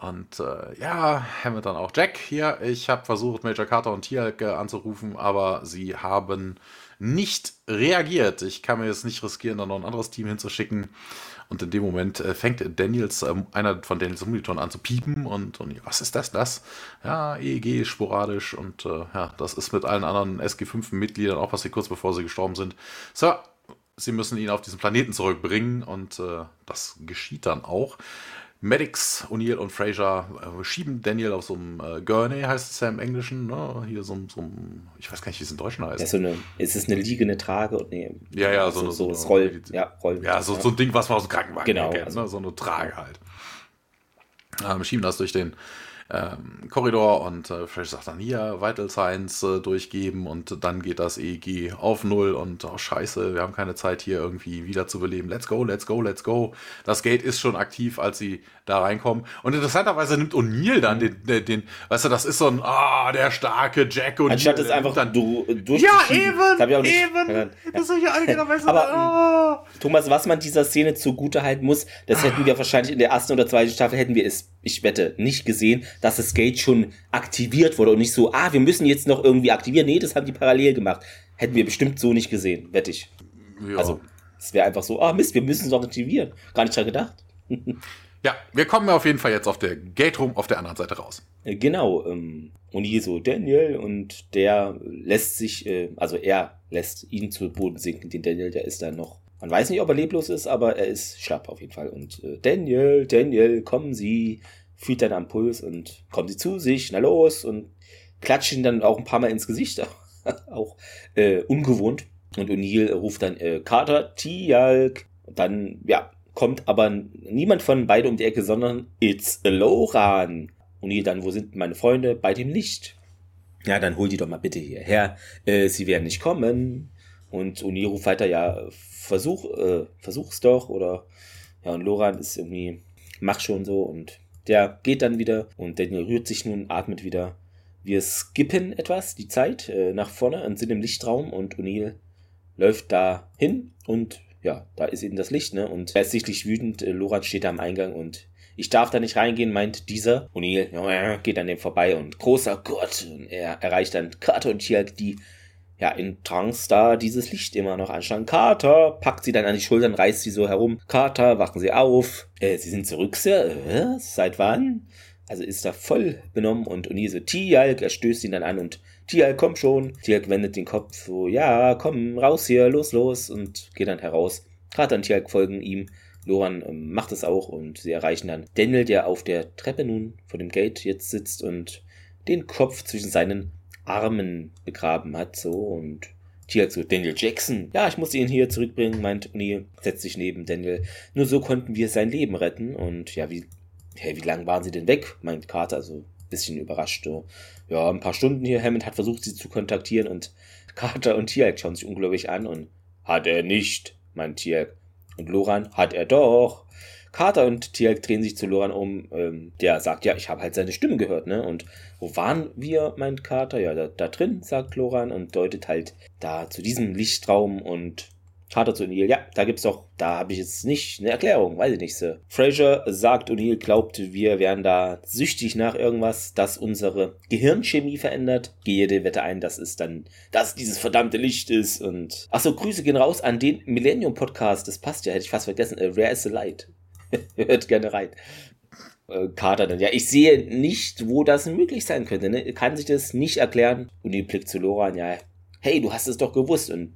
Und äh, ja, Hammond dann auch Jack hier. Ich habe versucht, Major Carter und Tialk äh, anzurufen, aber sie haben nicht reagiert. Ich kann mir jetzt nicht riskieren, da noch ein anderes Team hinzuschicken. Und in dem Moment äh, fängt Daniels, äh, einer von Daniels Monitoren an zu piepen und, und was ist das, das? Ja, EEG sporadisch und äh, ja, das ist mit allen anderen SG5-Mitgliedern auch passiert, kurz bevor sie gestorben sind. So, sie müssen ihn auf diesen Planeten zurückbringen und äh, das geschieht dann auch. Medics, O'Neill und Fraser äh, schieben Daniel auf so einem äh, Gurney, heißt es ja im Englischen, ne? Hier so, so ein, ich weiß gar nicht, wie es in Deutschen heißt. Ja, so eine, ist es eine liegende Trage? Nee, ja, ja, so, so, eine, so, Roll, ja, Roll, ja, so, ja. so ein Ding, was man aus dem Krankenwagen genau, kennt, also, ne? so eine Trage halt. Ähm, schieben das durch den ähm, Korridor und äh, Fresh sagt dann hier Vital Signs äh, durchgeben und dann geht das EEG auf Null und oh scheiße, wir haben keine Zeit hier irgendwie wieder zu beleben. Let's go, let's go, let's go. Das Gate ist schon aktiv, als sie da reinkommen. Und interessanterweise nimmt O'Neill dann den, den, den, weißt du, das ist so ein, ah, der starke Jack O'Neill. Anstatt es einfach dann du, durch Ja, eben, eben. Ja. Das ist ja Aber, oh. Thomas, was man dieser Szene zugute halten muss, das hätten wir wahrscheinlich in der ersten oder zweiten Staffel, hätten wir es, ich wette, nicht gesehen, dass das Gate schon aktiviert wurde und nicht so, ah, wir müssen jetzt noch irgendwie aktivieren. Nee, das haben die parallel gemacht. Hätten wir bestimmt so nicht gesehen, wette ich. Ja. Also, es wäre einfach so, ah, Mist, wir müssen es noch aktivieren. Gar nicht dran gedacht. ja, wir kommen auf jeden Fall jetzt auf der Gate Room auf der anderen Seite raus. Äh, genau, ähm, und hier so Daniel und der lässt sich, äh, also er lässt ihn zu Boden sinken, den Daniel, der ist da noch man weiß nicht, ob er leblos ist, aber er ist schlapp auf jeden Fall. Und äh, Daniel, Daniel, kommen Sie fühlt dann am Puls und kommen sie zu sich, na los und klatschen dann auch ein paar Mal ins Gesicht, auch äh, ungewohnt. Und O'Neill ruft dann äh, Carter, Tialk. Dann, ja, kommt aber niemand von beide um die Ecke, sondern It's Loran. O'Neill dann, wo sind meine Freunde? Bei dem Licht. Ja, dann hol die doch mal bitte hierher. Äh, sie werden nicht kommen. Und O'Neill ruft weiter, ja, versuch, äh, versuch's doch. Oder, ja, und Loran ist irgendwie, mach schon so und der geht dann wieder und Daniel rührt sich nun, atmet wieder. Wir skippen etwas, die Zeit, äh, nach vorne und sind im Lichtraum und O'Neill läuft da hin und ja, da ist eben das Licht, ne? Und er ist sichtlich wütend. Äh, Loran steht da am Eingang und ich darf da nicht reingehen, meint dieser. O'Neill ja, geht an dem vorbei und großer Gott. Und er erreicht dann Carter und Tialk, die ja, in Trance da dieses Licht immer noch anschauen. Carter packt sie dann an die Schultern, reißt sie so herum. Carter, wachen Sie auf. Äh, sie sind zurück, Sir. Äh, seit wann? Also ist er voll benommen und O'Neill so, Tialk, er stößt ihn dann an und Tialk, komm schon. Tialk wendet den Kopf so, ja, komm, raus hier, los, los und geht dann heraus. Carter und Tialk folgen ihm. Loran ähm, macht es auch und sie erreichen dann Daniel, der auf der Treppe nun vor dem Gate jetzt sitzt und den Kopf zwischen seinen Armen begraben hat, so und Tier so, Daniel Jackson. Ja, ich muss ihn hier zurückbringen, meint O'Neill, setzt sich neben Daniel. Nur so konnten wir sein Leben retten. Und ja, wie, hey, wie lange waren sie denn weg? meint Carter, so ein bisschen überrascht. So. Ja, ein paar Stunden hier. Hammond hat versucht, sie zu kontaktieren und Carter und Tialk schauen sich unglaublich an und hat er nicht, meint Tialk. Und Loran hat er doch. Carter und Tialk drehen sich zu Loran um. Ähm, der sagt, ja, ich habe halt seine Stimme gehört, ne? Und wo waren wir, meint Carter? Ja, da, da drin, sagt Loran und deutet halt da zu diesem Lichtraum und Carter zu O'Neill, ja, da gibt's doch, da habe ich jetzt nicht eine Erklärung, weiß ich nicht, Sir. Fraser sagt, O'Neill glaubt, wir wären da süchtig nach irgendwas, das unsere Gehirnchemie verändert. Gehe jede Wette ein, dass es dann, dass dieses verdammte Licht ist und. Achso, Grüße gehen raus an den Millennium Podcast, das passt ja, hätte ich fast vergessen. Rare is the Light. Hört gerne rein. Äh, Kater dann, ja, ich sehe nicht, wo das möglich sein könnte. Ne? Kann sich das nicht erklären? Und die blickt zu Loran, ja, hey, du hast es doch gewusst. Und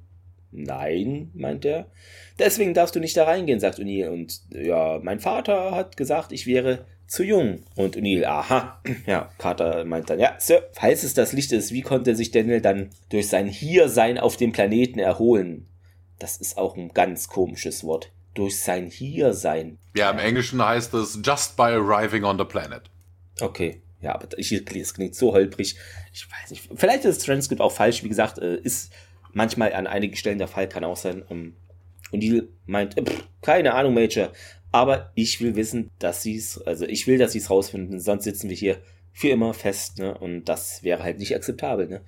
nein, meint er. Deswegen darfst du nicht da reingehen, sagt O'Neill. Und ja, mein Vater hat gesagt, ich wäre zu jung. Und O'Neill, aha. Ja, Carter meint dann, ja, Sir, falls es das Licht ist, wie konnte sich Daniel dann durch sein Hiersein auf dem Planeten erholen? Das ist auch ein ganz komisches Wort durch sein Hiersein. Ja, im Englischen heißt es just by arriving on the planet. Okay. Ja, aber ich, es klingt so holprig. Ich weiß nicht. Vielleicht ist das Transkript auch falsch. Wie gesagt, äh, ist manchmal an einigen Stellen der Fall, kann auch sein. Ähm, und die meint, äh, pff, keine Ahnung, Major. Aber ich will wissen, dass sie es, also ich will, dass sie es rausfinden, sonst sitzen wir hier für immer fest, ne? Und das wäre halt nicht akzeptabel, ne?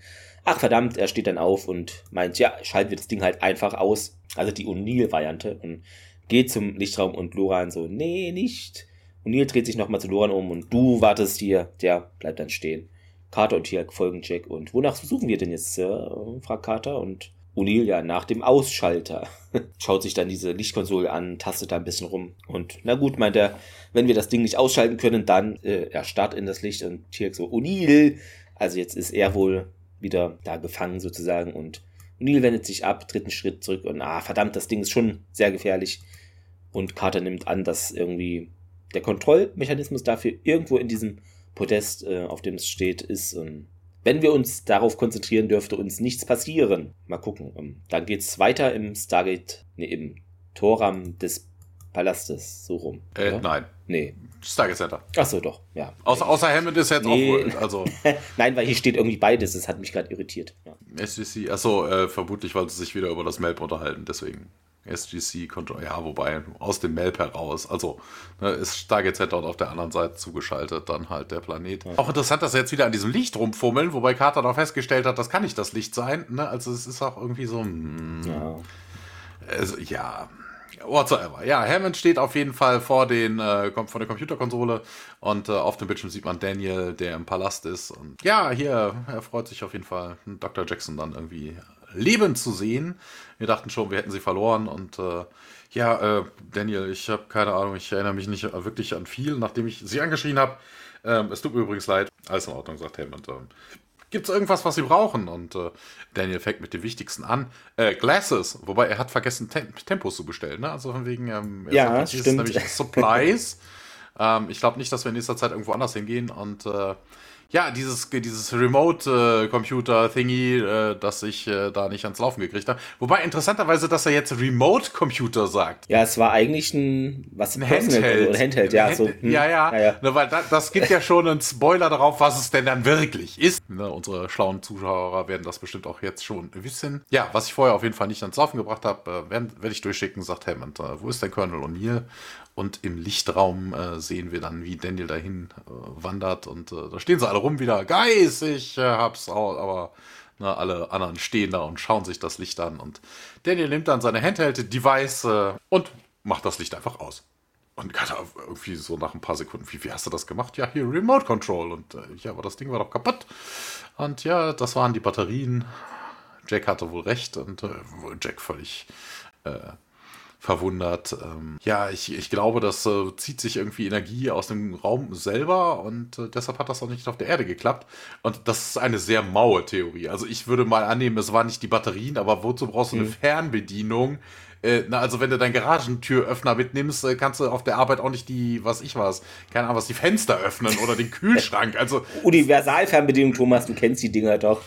Ach verdammt, er steht dann auf und meint, ja, schalten wir das Ding halt einfach aus. Also die O'Neill-Variante. Und geht zum Lichtraum und Loran so, nee, nicht. Und Neil dreht sich nochmal zu Loran um und du wartest hier. Der bleibt dann stehen. Carter und Tiak folgen Jack. Und wonach suchen wir denn jetzt, Sir? fragt Carter. Und O'Neill ja nach dem Ausschalter. Schaut sich dann diese Lichtkonsole an, tastet da ein bisschen rum. Und na gut, meint er, wenn wir das Ding nicht ausschalten können, dann äh, er starrt in das Licht und Tiak so, O'Neill. Also jetzt ist er wohl wieder da gefangen sozusagen und O'Neill wendet sich ab, tritt einen Schritt zurück und ah, verdammt, das Ding ist schon sehr gefährlich. Und Carter nimmt an, dass irgendwie der Kontrollmechanismus dafür irgendwo in diesem Podest, äh, auf dem es steht, ist. Und wenn wir uns darauf konzentrieren, dürfte uns nichts passieren. Mal gucken. Ähm, dann es weiter im Stargate, nee, im Torram des Palastes, so rum. Äh, nein. Nee. Stargate Center. Achso, doch, ja. Außer, außer Hammond ist jetzt nee. auch also. Nein, weil hier steht irgendwie beides, das hat mich gerade irritiert. Ja. SGC, achso, äh, vermutlich, weil sie sich wieder über das Map unterhalten, deswegen. SGC Control, ja, wobei aus dem Melp heraus. Also ne, ist Stargate Z dort auf der anderen Seite zugeschaltet, dann halt der Planet. Ja. Auch interessant, dass er jetzt wieder an diesem Licht rumfummeln, wobei Carter noch festgestellt hat, das kann nicht das Licht sein. Ne? Also es ist auch irgendwie so. Mh, hm, ja. Also, ja. Whatsoever. Ja, Hammond steht auf jeden Fall vor, den, äh, vor der Computerkonsole und äh, auf dem Bildschirm sieht man Daniel, der im Palast ist. Und ja, hier, er freut sich auf jeden Fall, Dr. Jackson dann irgendwie lebend zu sehen. Wir dachten schon, wir hätten sie verloren und äh, ja, äh, Daniel, ich habe keine Ahnung, ich erinnere mich nicht wirklich an viel, nachdem ich sie angeschrien habe. Ähm, es tut mir übrigens leid. Alles in Ordnung, sagt Hammond. Ähm, Gibt es irgendwas, was sie brauchen? Und äh, Daniel fängt mit dem Wichtigsten an. Äh, Glasses, wobei er hat vergessen, Tem Tempos zu bestellen. Ne? Also von wegen, ähm, ja, sagt, stimmt. nämlich Supplies. ähm, ich glaube nicht, dass wir in nächster Zeit irgendwo anders hingehen. Und äh, ja, dieses, dieses Remote-Computer-Thingy, äh, das ich äh, da nicht ans Laufen gekriegt habe. Wobei interessanterweise, dass er jetzt Remote-Computer sagt. Ja, es war eigentlich ein, was ein Handheld. Oder Handheld, ja. Hand, so, hm. Ja, ja. ja, ja. Ne, weil da, das gibt ja schon einen Spoiler darauf, was es denn dann wirklich ist. Ne, unsere schlauen Zuschauer werden das bestimmt auch jetzt schon wissen. Ja, was ich vorher auf jeden Fall nicht ans Laufen gebracht habe, äh, werde werd ich durchschicken, sagt Hammond. Äh, wo ist der Colonel O'Neill? Und im Lichtraum äh, sehen wir dann, wie Daniel dahin äh, wandert. Und äh, da stehen sie alle rum wieder. Geist, ich äh, hab's auch. Aber na, alle anderen stehen da und schauen sich das Licht an. Und Daniel nimmt dann seine Handheld-Device und macht das Licht einfach aus. Und gerade irgendwie so nach ein paar Sekunden, wie, wie hast du das gemacht? Ja, hier Remote Control. Und äh, ja, aber das Ding war doch kaputt. Und ja, das waren die Batterien. Jack hatte wohl recht und äh, Jack völlig verwundert. Ähm, ja, ich, ich glaube, das äh, zieht sich irgendwie Energie aus dem Raum selber und äh, deshalb hat das auch nicht auf der Erde geklappt. Und das ist eine sehr maue Theorie. Also ich würde mal annehmen, es waren nicht die Batterien, aber wozu brauchst du eine mhm. Fernbedienung? Äh, na, also wenn du deinen Garagentüröffner mitnimmst, äh, kannst du auf der Arbeit auch nicht die, was ich was, keine Ahnung, was die Fenster öffnen oder den Kühlschrank. Also Universalfernbedienung, Thomas, du kennst die Dinger doch.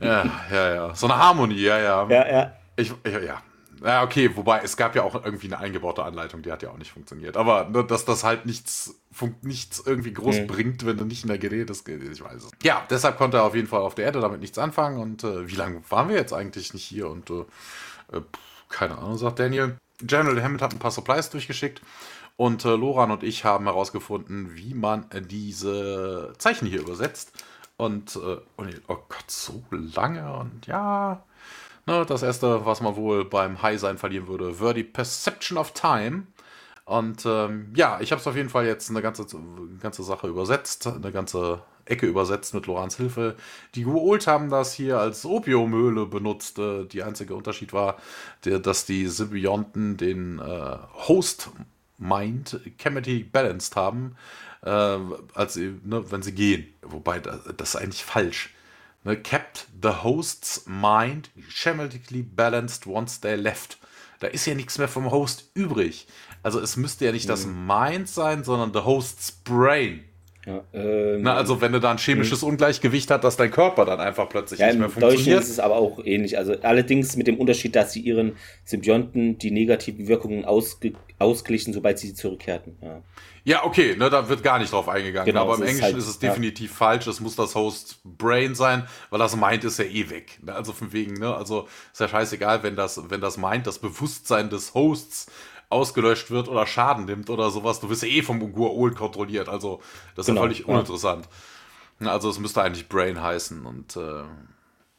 ja, ja, ja. So eine Harmonie, ja, ja. Ja, ja. Ich, ja, ja. Ja, okay, wobei es gab ja auch irgendwie eine eingebaute Anleitung, die hat ja auch nicht funktioniert. Aber ne, dass das halt nichts, nichts irgendwie groß mhm. bringt, wenn du nicht in der Gerät ist, ich weiß es. Ja, deshalb konnte er auf jeden Fall auf der Erde damit nichts anfangen. Und äh, wie lange waren wir jetzt eigentlich nicht hier? Und äh, äh keine Ahnung, sagt Daniel. General Hammond hat ein paar Supplies durchgeschickt. Und äh, Loran und ich haben herausgefunden, wie man diese Zeichen hier übersetzt. Und, äh, und oh Gott, so lange. Und ja, Ne, das erste, was man wohl beim High-Sein verlieren würde, wäre die Perception of Time. Und ähm, ja, ich habe es auf jeden Fall jetzt eine ganze, ganze Sache übersetzt, eine ganze Ecke übersetzt mit Lorans Hilfe. Die Guult haben das hier als Opiumöle benutzt. Äh, die einzige Unterschied war, der, dass die Symbionten den äh, Host Mind chemically balanced haben, äh, als ne, wenn sie gehen. Wobei, das ist eigentlich falsch ne, kept the host's mind chemically balanced once they left. Da ist ja nichts mehr vom Host übrig. Also es müsste ja nicht mhm. das Mind sein, sondern the host's brain. Ja, ähm, Na, also wenn du da ein chemisches Ungleichgewicht hast, dass dein Körper dann einfach plötzlich ja, nicht mehr funktioniert. Im Deutschen ist es aber auch ähnlich. Also allerdings mit dem Unterschied, dass sie ihren Symbionten die negativen Wirkungen ausge ausglichen, sobald sie zurückkehrten. Ja. Ja, okay, ne, da wird gar nicht drauf eingegangen. Genau, aber im Englischen halt, ist es definitiv falsch. Es muss das Host Brain sein, weil das meint ist ja eh weg. Ne? Also von wegen, ne, also ist ja scheißegal, wenn das, wenn das meint, das Bewusstsein des Hosts ausgelöscht wird oder Schaden nimmt oder sowas. Du wirst ja eh vom Guaol kontrolliert. Also das ist genau, völlig uninteressant. Ja. Also es müsste eigentlich Brain heißen und äh,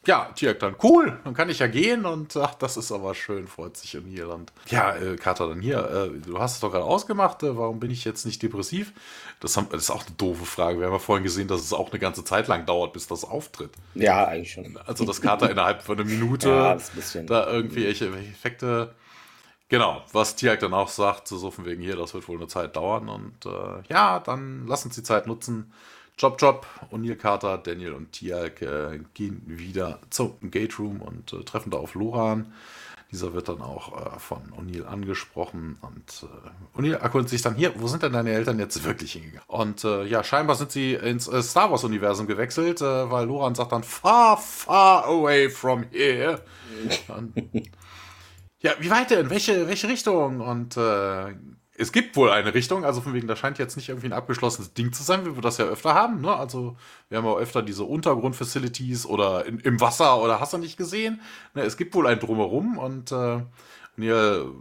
ja, Tiak dann, cool, dann kann ich ja gehen und ach, das ist aber schön, freut sich in Irland. Ja, äh, Kater, dann hier, äh, du hast es doch gerade ausgemacht, äh, warum bin ich jetzt nicht depressiv? Das, haben, das, ist auch eine doofe Frage. Wir haben ja vorhin gesehen, dass es auch eine ganze Zeit lang dauert, bis das auftritt. Ja, eigentlich schon. Also, dass Kater innerhalb von einer Minute ja, da irgendwie welche Effekte. Genau, was Tiak dann auch sagt, so von wegen hier, das wird wohl eine Zeit dauern und äh, ja, dann lass uns die Zeit nutzen Job, Job, O'Neill Carter, Daniel und Tialk äh, gehen wieder zum Gate Room und äh, treffen da auf Loran. Dieser wird dann auch äh, von O'Neill angesprochen und äh, O'Neill erkundet sich dann hier, wo sind denn deine Eltern jetzt wirklich hingegangen? Und äh, ja, scheinbar sind sie ins Star Wars Universum gewechselt, weil Loran sagt dann far, far away from here. und, ja, wie weit denn? Welche, welche Richtung? Und es gibt wohl eine Richtung, also von wegen, das scheint jetzt nicht irgendwie ein abgeschlossenes Ding zu sein, wie wir das ja öfter haben. Ne? Also wir haben ja öfter diese Untergrundfacilities oder in, im Wasser oder hast du nicht gesehen. Ne? Es gibt wohl ein Drumherum und, äh, ihr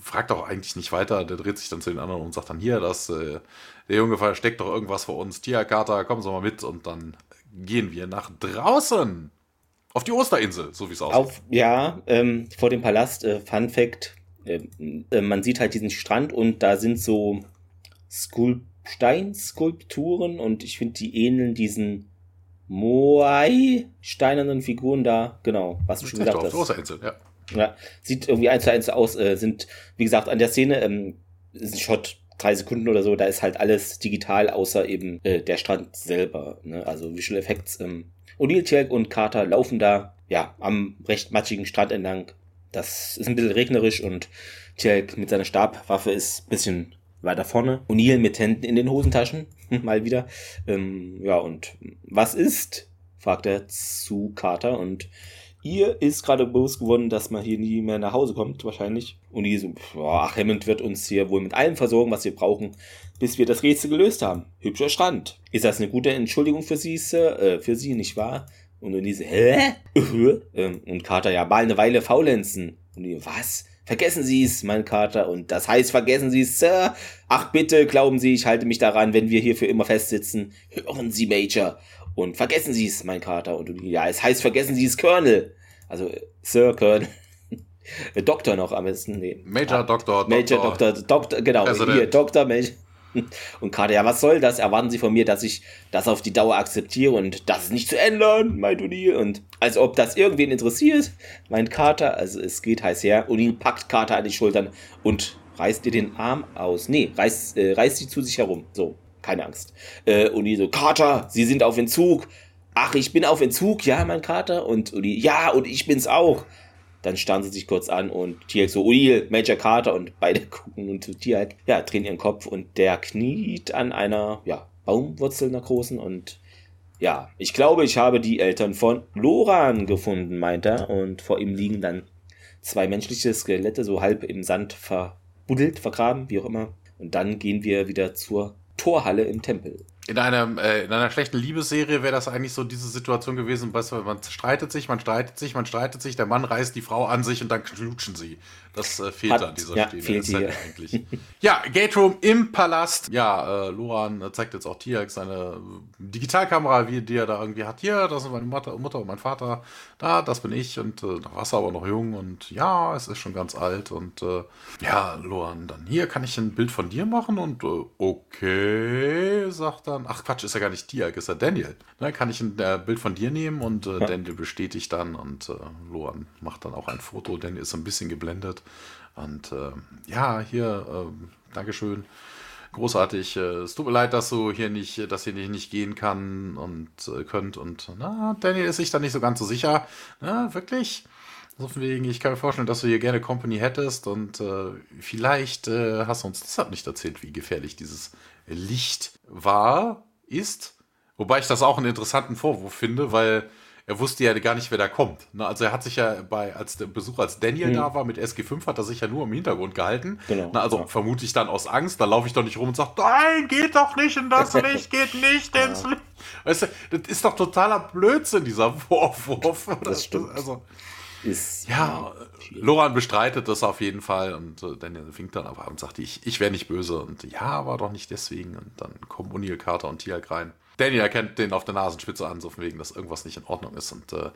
fragt auch eigentlich nicht weiter, der dreht sich dann zu den anderen und sagt dann hier, dass äh, der Junge versteckt doch irgendwas vor uns. Tierkater, kommen Sie mal mit und dann gehen wir nach draußen. Auf die Osterinsel, so wie es aussieht. ja, ähm, vor dem Palast, äh, Fun Fact, äh, man sieht halt diesen Strand und da sind so Skulp Steinskulpturen und ich finde, die ähneln diesen Moai steinernen Figuren da, genau, was du schon gesagt hast. Große Insel, ja. ja. Sieht irgendwie eins zu eins aus, äh, sind, wie gesagt, an der Szene, ähm, ist ein Shot drei Sekunden oder so, da ist halt alles digital, außer eben äh, der Strand selber, ne? also Visual Effects. Ähm. O'Neill, Tjelk und Carter laufen da, ja, am recht matschigen Strand entlang, das ist ein bisschen regnerisch und Tjelk mit seiner Stabwaffe ist ein bisschen weiter vorne. O'Neill mit Händen in den Hosentaschen, mal wieder. Ähm, ja, und was ist? fragt er zu Carter und ihr ist gerade bewusst geworden, dass man hier nie mehr nach Hause kommt, wahrscheinlich. Und die so, boah, ach, Hammond wird uns hier wohl mit allem versorgen, was wir brauchen, bis wir das Rätsel gelöst haben. Hübscher Strand. Ist das eine gute Entschuldigung für Sie, Sir? Äh, für Sie, nicht wahr? Und dann diese, hä? Ähm, und Carter, ja, bald eine Weile faulenzen. Und die, was? Vergessen Sie es, mein Kater. Und das heißt, vergessen Sie es, Sir. Ach bitte, glauben Sie, ich halte mich daran, wenn wir hier für immer festsitzen. Hören Sie, Major. Und vergessen Sie es, mein Kater. Und ja, es heißt, vergessen Sie es, Colonel. Also, Sir, Colonel. Doktor noch am besten. Nee. Major, ah, Doktor, Major, Doktor, Doktor, genau. President. Hier, Doktor, Major. Und Carter, ja, was soll das? Erwarten Sie von mir, dass ich das auf die Dauer akzeptiere und das ist nicht zu ändern, meint O'Neill. Und als ob das irgendwen interessiert, meint Carter. Also es geht heiß her. O'Neill packt Carter an die Schultern und reißt ihr den Arm aus. Nee, reißt, äh, reißt sie zu sich herum. So, keine Angst. Äh, O'Neill so, Carter, Sie sind auf Entzug. Ach, ich bin auf Entzug, ja, mein Carter. Und O'Neill, ja, und ich bin's auch. Dann starren sie sich kurz an und Tiak so, O'Neill, Major Carter und beide gucken und Tiak, ja, drehen ihren Kopf und der kniet an einer, ja, Baumwurzel einer großen und ja, ich glaube, ich habe die Eltern von Loran gefunden, meint er. Und vor ihm liegen dann zwei menschliche Skelette, so halb im Sand verbuddelt, vergraben, wie auch immer. Und dann gehen wir wieder zur Torhalle im Tempel. In, einem, äh, in einer schlechten Liebesserie wäre das eigentlich so diese Situation gewesen, weißt du, man streitet sich, man streitet sich, man streitet sich, der Mann reißt die Frau an sich und dann knutschen sie. Das äh, fehlt Hat, an dieser ja, Szene eigentlich. ja, Gate Room im Palast. Ja, äh, Loran zeigt jetzt auch Tiak seine Digitalkamera, wie die er da irgendwie hat. Hier, das sind meine Mutter, Mutter und mein Vater. Da, das bin ich und äh, da warst du aber noch jung und ja, es ist schon ganz alt und äh, ja, Loran, dann hier kann ich ein Bild von dir machen und äh, okay, sagt dann, ach Quatsch, ist ja gar nicht Tiak, ist ja Daniel. Ne, kann ich ein äh, Bild von dir nehmen und äh, ja. Daniel bestätigt dann und äh, Loran macht dann auch ein Foto. Daniel ist ein bisschen geblendet. Und äh, ja, hier, äh, Dankeschön. Großartig. Äh, es tut mir leid, dass du hier nicht, dass ihr nicht, nicht gehen kann und äh, könnt. Und na, Daniel ist sich da nicht so ganz so sicher. Na, wirklich? So von wegen, ich kann mir vorstellen, dass du hier gerne Company hättest und äh, vielleicht äh, hast du uns deshalb nicht erzählt, wie gefährlich dieses Licht war, ist. Wobei ich das auch einen interessanten Vorwurf finde, weil er wusste ja gar nicht, wer da kommt. Ne? Also er hat sich ja bei, als der Besuch, als Daniel mhm. da war mit SG5, hat er sich ja nur im Hintergrund gehalten. Genau, Na, also ja. vermute ich dann aus Angst, da laufe ich doch nicht rum und sage, nein, geht doch nicht in das Licht, geht nicht ins ja. Licht. Weißt du, das ist doch totaler Blödsinn, dieser Vorwurf. Das stimmt. Also, ist ja, Loran bestreitet das auf jeden Fall und äh, Daniel winkt dann aber ab und sagt, ich, ich wäre nicht böse und ja, war doch nicht deswegen und dann kommen O'Neill, Carter und Tiag rein. Daniel erkennt den auf der Nasenspitze an, so von wegen, dass irgendwas nicht in Ordnung ist. Und äh,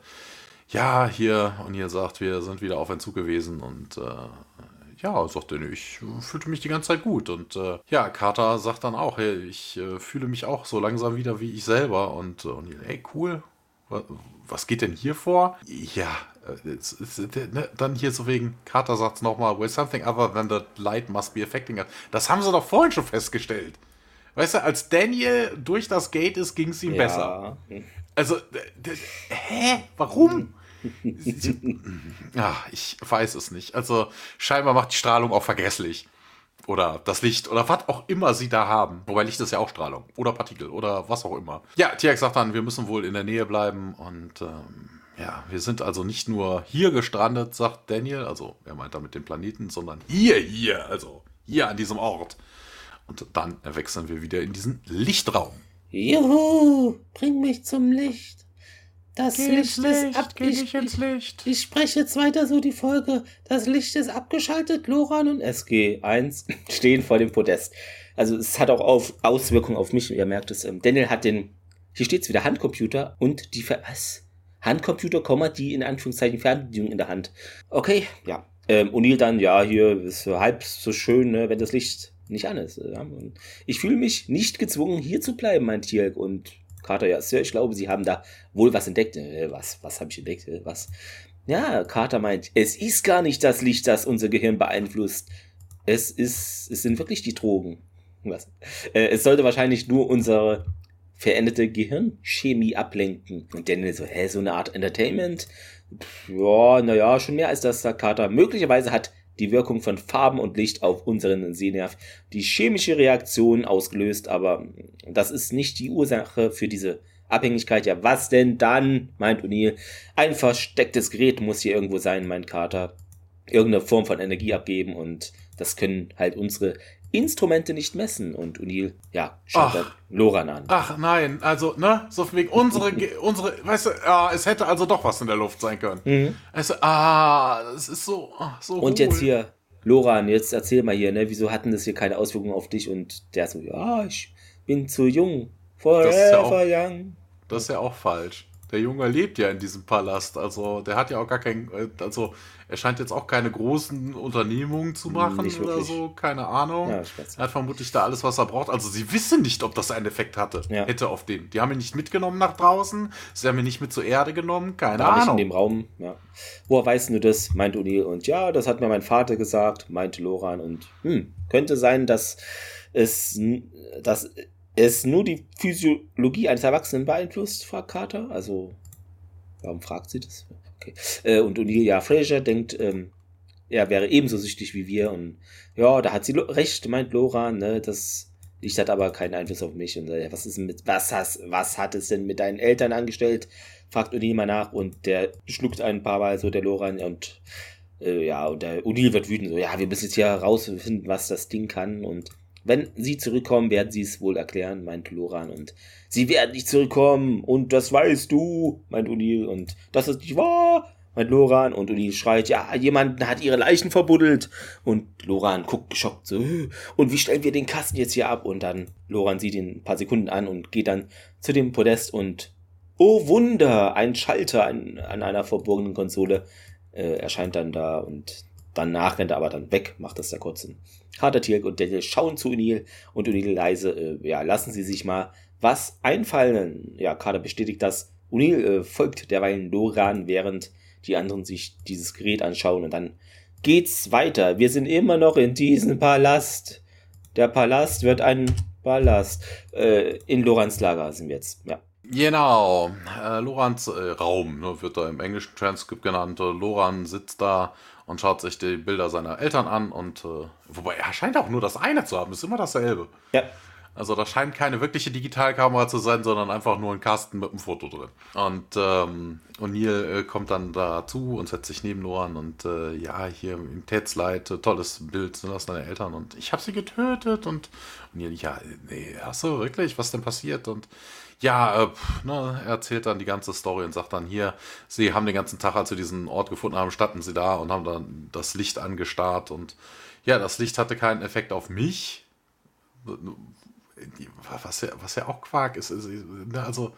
ja, hier, und hier sagt, wir sind wieder auf Entzug gewesen und äh, ja, sagt er, ich fühlte mich die ganze Zeit gut. Und äh, ja, Carter sagt dann auch, hey, ich äh, fühle mich auch so langsam wieder wie ich selber. Und, äh, und hey, cool, was geht denn hier vor? Ja, es, es, ne, dann hier so wegen, Carter sagt es nochmal, well, something other than the light must be affecting us. Das haben sie doch vorhin schon festgestellt. Weißt du, als Daniel durch das Gate ist, ging es ihm ja. besser. Also, hä? Warum? Ach, ich weiß es nicht. Also, scheinbar macht die Strahlung auch vergesslich. Oder das Licht oder was auch immer sie da haben. Wobei Licht ist ja auch Strahlung. Oder Partikel oder was auch immer. Ja, Tiak sagt dann, wir müssen wohl in der Nähe bleiben. Und ähm, ja, wir sind also nicht nur hier gestrandet, sagt Daniel. Also, er meint damit den Planeten, sondern hier, hier. Also, hier an diesem Ort. Und dann wechseln wir wieder in diesen Lichtraum. Juhu, bring mich zum Licht. Das geh Licht, Licht ist ab. Ich, ins Licht. Ich, ich spreche jetzt weiter so die Folge. Das Licht ist abgeschaltet. Loran und SG1 stehen vor dem Podest. Also es hat auch auf Auswirkungen auf mich. Ihr merkt es. Ähm, Daniel hat den. Hier steht es wieder Handcomputer und die Ver was? Handcomputer, die in Anführungszeichen Fernbedienung in der Hand. Okay, ja. Ähm, O'Neill dann, ja, hier ist halb so schön, ne, wenn das Licht nicht an ist. Ich fühle mich nicht gezwungen, hier zu bleiben, mein Tier. Und Carter, ja, Sir, ich glaube, Sie haben da wohl was entdeckt. Äh, was, was habe ich entdeckt? Äh, was? Ja, Carter meint, es ist gar nicht das Licht, das unser Gehirn beeinflusst. Es ist, es sind wirklich die Drogen. Was? Äh, es sollte wahrscheinlich nur unsere veränderte Gehirnchemie ablenken. Und Daniel so, hä, so eine Art Entertainment? Pff, ja, naja, schon mehr als das, sagt Carter. Möglicherweise hat die Wirkung von Farben und Licht auf unseren Sehnerv die chemische Reaktion ausgelöst, aber das ist nicht die Ursache für diese Abhängigkeit. Ja, was denn dann, meint O'Neill. Ein verstecktes Gerät muss hier irgendwo sein, meint Carter. Irgendeine Form von Energie abgeben und das können halt unsere Instrumente nicht messen. Und O'Neill, ja, schaut ach, Loran an. Ach nein, also, ne, so wegen unsere, unsere, weißt du, ah, es hätte also doch was in der Luft sein können. Mhm. Also, ah, das ist so, ach, so. Und hohl. jetzt hier, Loran, jetzt erzähl mal hier, ne, wieso hatten das hier keine Auswirkungen auf dich? Und der so, ja, ich bin zu jung. Forever das ja auch, young. Das ist ja auch falsch. der Junge lebt ja in diesem Palast. Also der hat ja auch gar kein, äh, also er scheint jetzt auch keine großen Unternehmungen zu machen nicht oder so, keine Ahnung. Ja, er hat vermutlich da alles, was er braucht. Also sie wissen nicht, ob das einen Effekt hatte, ja. hätte auf den. Die haben ihn nicht mitgenommen nach draußen, sie haben ihn nicht mit zur Erde genommen, keine War Ahnung. Nicht in dem Raum, ja. Woher weißt du das? meint Uni und ja, das hat mir mein Vater gesagt, meinte Loran und hm, könnte sein, dass es, dass es nur die Physiologie eines Erwachsenen beeinflusst, fragt Carter. Also, warum fragt sie das? Äh, und Onilia Fraser denkt, ähm, er wäre ebenso süchtig wie wir. Und ja, da hat sie recht, meint Laura, ne, das Licht hat aber keinen Einfluss auf mich. Und äh, was ist mit, was hast, was hat es denn mit deinen Eltern angestellt? Fragt O'Neill mal nach und der schluckt ein paar Mal so der Loran und äh, ja, und der O'Neill wird wütend, so, ja, wir müssen jetzt hier herausfinden, was das Ding kann und wenn sie zurückkommen, werden sie es wohl erklären, meint Loran. Und sie werden nicht zurückkommen. Und das weißt du, meint O'Neill. Und das ist nicht wahr, meint Loran. Und O'Neill schreit, ja, jemand hat ihre Leichen verbuddelt. Und Loran guckt geschockt so, und wie stellen wir den Kasten jetzt hier ab? Und dann Loran sieht ihn ein paar Sekunden an und geht dann zu dem Podest und Oh Wunder, ein Schalter an, an einer verborgenen Konsole äh, erscheint dann da und Danach rennt er aber dann weg, macht das da kurz. Harter Tirk und Daniel schauen zu Unil und Unil leise, äh, ja, lassen sie sich mal was einfallen. Ja, Kader bestätigt das. Unil äh, folgt derweil Loran, während die anderen sich dieses Gerät anschauen und dann geht's weiter. Wir sind immer noch in diesem Palast. Der Palast wird ein Palast. Äh, in Lorans Lager sind wir jetzt, ja. Genau, äh, Lorans äh, Raum ne, wird da im englischen Transkript genannt. Loran sitzt da und schaut sich die Bilder seiner Eltern an und äh, wobei er scheint auch nur das eine zu haben, ist immer dasselbe. Ja. Also da scheint keine wirkliche Digitalkamera zu sein, sondern einfach nur ein Kasten mit einem Foto drin. Und ähm, O'Neill äh, kommt dann dazu und setzt sich neben Loran und äh, ja, hier im Tätsleid, äh, tolles Bild, sind das deine Eltern und ich habe sie getötet und O'Neill, ja, nee, hast du wirklich, was denn passiert? Und ja, äh, ne, er erzählt dann die ganze Story und sagt dann hier, sie haben den ganzen Tag, als sie diesen Ort gefunden haben, standen sie da und haben dann das Licht angestarrt und ja, das Licht hatte keinen Effekt auf mich. Was ja, was ja auch Quark ist. Ne, also,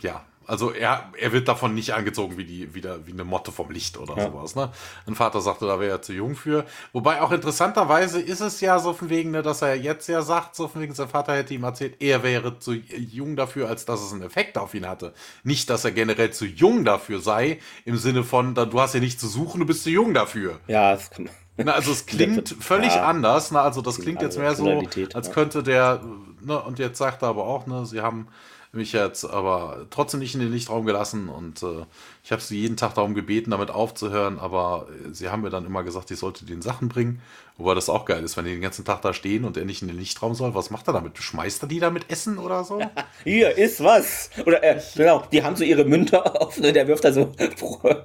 ja, also er, er wird davon nicht angezogen wie, die, wie, der, wie eine Motte vom Licht oder ja. sowas. Ne? Ein Vater sagte, da wäre er zu jung für. Wobei auch interessanterweise ist es ja so von wegen, ne, dass er jetzt ja sagt, so von wegen, sein Vater hätte ihm erzählt, er wäre zu jung dafür, als dass es einen Effekt auf ihn hatte. Nicht, dass er generell zu jung dafür sei, im Sinne von, du hast ja nichts zu suchen, du bist zu jung dafür. Ja, das kann. Na, also es klingt völlig ja. anders. Na, also das klingt jetzt mehr so, als könnte der, ne, und jetzt sagt er aber auch, ne, sie haben mich jetzt aber trotzdem nicht in den Lichtraum gelassen und äh, ich habe sie jeden Tag darum gebeten, damit aufzuhören, aber äh, sie haben mir dann immer gesagt, ich sollte den Sachen bringen, wobei das auch geil ist, wenn die den ganzen Tag da stehen und er nicht in den Lichtraum soll, was macht er damit? Schmeißt er die damit Essen oder so? Hier ist was! Oder äh, genau, die haben so ihre Münder offen der wirft da so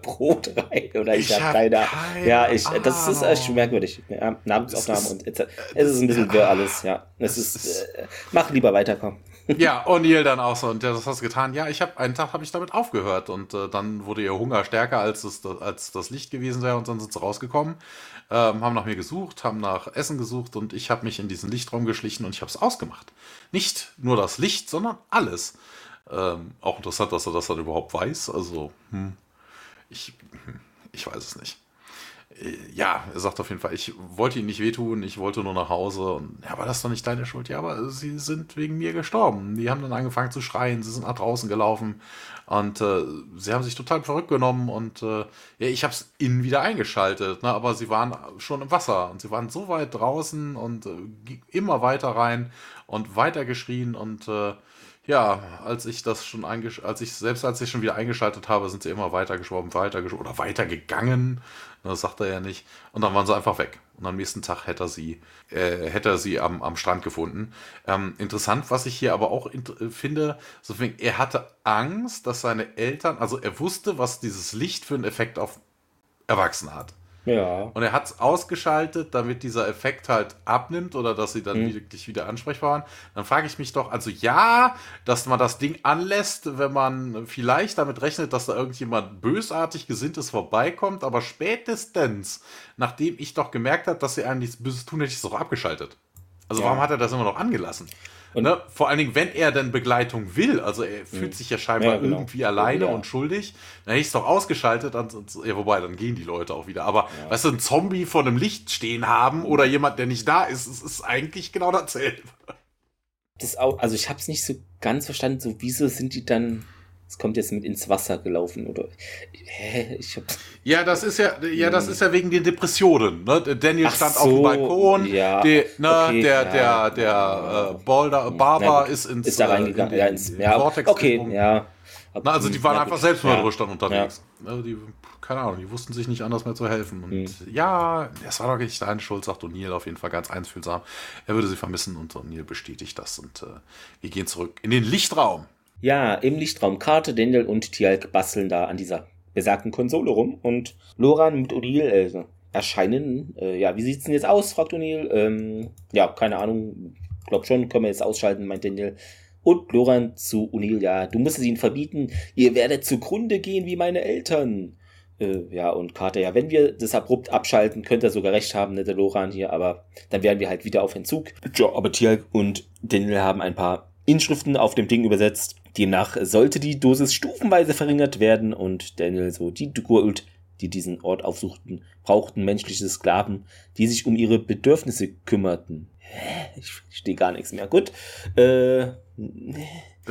Brot rein oder ich, ich habe keine, keine Ja, ich, das ist echt merkwürdig. Ja, Namensaufnahme und es ist ein bisschen wirr alles, ja. Es ist, äh, mach lieber weiterkommen. Ja, O'Neill dann auch so. Und ja, das hast du getan. Ja, ich habe einen Tag habe ich damit aufgehört und äh, dann wurde ihr Hunger stärker als das, als das Licht gewesen wäre und dann sind sie rausgekommen, ähm, haben nach mir gesucht, haben nach Essen gesucht und ich habe mich in diesen Lichtraum geschlichen und ich habe es ausgemacht. Nicht nur das Licht, sondern alles. Ähm, auch interessant, dass er das dann überhaupt weiß. Also, hm, ich, hm, ich weiß es nicht ja, er sagt auf jeden Fall, ich wollte ihnen nicht wehtun, ich wollte nur nach Hause. Und ja, aber das ist doch nicht deine Schuld. Ja, aber sie sind wegen mir gestorben. Die haben dann angefangen zu schreien, sie sind nach draußen gelaufen und äh, sie haben sich total verrückt genommen und äh, ja, ich habe es innen wieder eingeschaltet, ne, aber sie waren schon im Wasser und sie waren so weit draußen und äh, immer weiter rein und weiter geschrien und äh, ja, als ich das schon als ich selbst als ich schon wieder eingeschaltet habe, sind sie immer weiter geschwommen, weiter oder weiter gegangen. Das sagt er ja nicht. Und dann waren sie einfach weg. Und am nächsten Tag hätte er sie, äh, hätte er sie am, am Strand gefunden. Ähm, interessant, was ich hier aber auch finde, so er hatte Angst, dass seine Eltern, also er wusste, was dieses Licht für einen Effekt auf Erwachsene hat. Ja. Und er hat es ausgeschaltet, damit dieser Effekt halt abnimmt oder dass sie dann mhm. wirklich wieder ansprechbar waren. Dann frage ich mich doch, also ja, dass man das Ding anlässt, wenn man vielleicht damit rechnet, dass da irgendjemand bösartig gesinntes vorbeikommt, aber spätestens, nachdem ich doch gemerkt habe, dass sie einem nichts Böses tun, hätte ich es auch abgeschaltet. Also ja. warum hat er das immer noch angelassen? Ne? Vor allen Dingen, wenn er dann Begleitung will, also er fühlt sich ja scheinbar ja, genau. irgendwie alleine ja. und schuldig, dann hätte ich es doch ausgeschaltet, dann, ja, wobei, dann gehen die Leute auch wieder. Aber ja. weißt du, ein Zombie vor einem Licht stehen haben oder jemand, der nicht da ist, es ist eigentlich genau dasselbe. Das auch, also ich habe es nicht so ganz verstanden, so wieso sind die dann es kommt jetzt mit ins Wasser gelaufen oder hä, ich hab ja das ist ja ja das ist ja wegen den Depressionen ne? Daniel Ach stand so, auf dem Balkon ja, die, ne, okay, der ja, der der äh, Boulder Barber gut, ist ins ist da äh, reingegangen. in, ja, ins ja, Vortex okay ja. Na, also die waren ja, einfach selbstmörderisch ja, dann unterwegs. Also die keine Ahnung die wussten sich nicht anders mehr zu helfen. Und hm. ja es war doch nicht deine Schuld sagt O'Neill auf jeden Fall ganz einfühlsam. Er würde sie vermissen und O'Neill bestätigt das und äh, wir gehen zurück in den Lichtraum ja, im Lichtraum Karte, Dendel und Tialk basteln da an dieser besagten Konsole rum und Loran mit Odil äh, erscheinen. Äh, ja, wie sieht's denn jetzt aus? fragt O'Neill. Ähm, ja, keine Ahnung. Glaub schon, können wir jetzt ausschalten, meint Daniel. Und Loran zu O'Neill, ja, du musst es ihnen verbieten. Ihr werdet zugrunde gehen wie meine Eltern. Äh, ja, und Carter, ja, wenn wir das abrupt abschalten, könnte er sogar recht haben, ne, der Loran hier, aber dann werden wir halt wieder auf Entzug. Ja, aber Tialk und Daniel haben ein paar Inschriften auf dem Ding übersetzt. Demnach sollte die Dosis stufenweise verringert werden und Daniel so die Gurult, die diesen Ort aufsuchten, brauchten menschliche Sklaven, die sich um ihre Bedürfnisse kümmerten. Ich verstehe gar nichts mehr. Gut. Äh,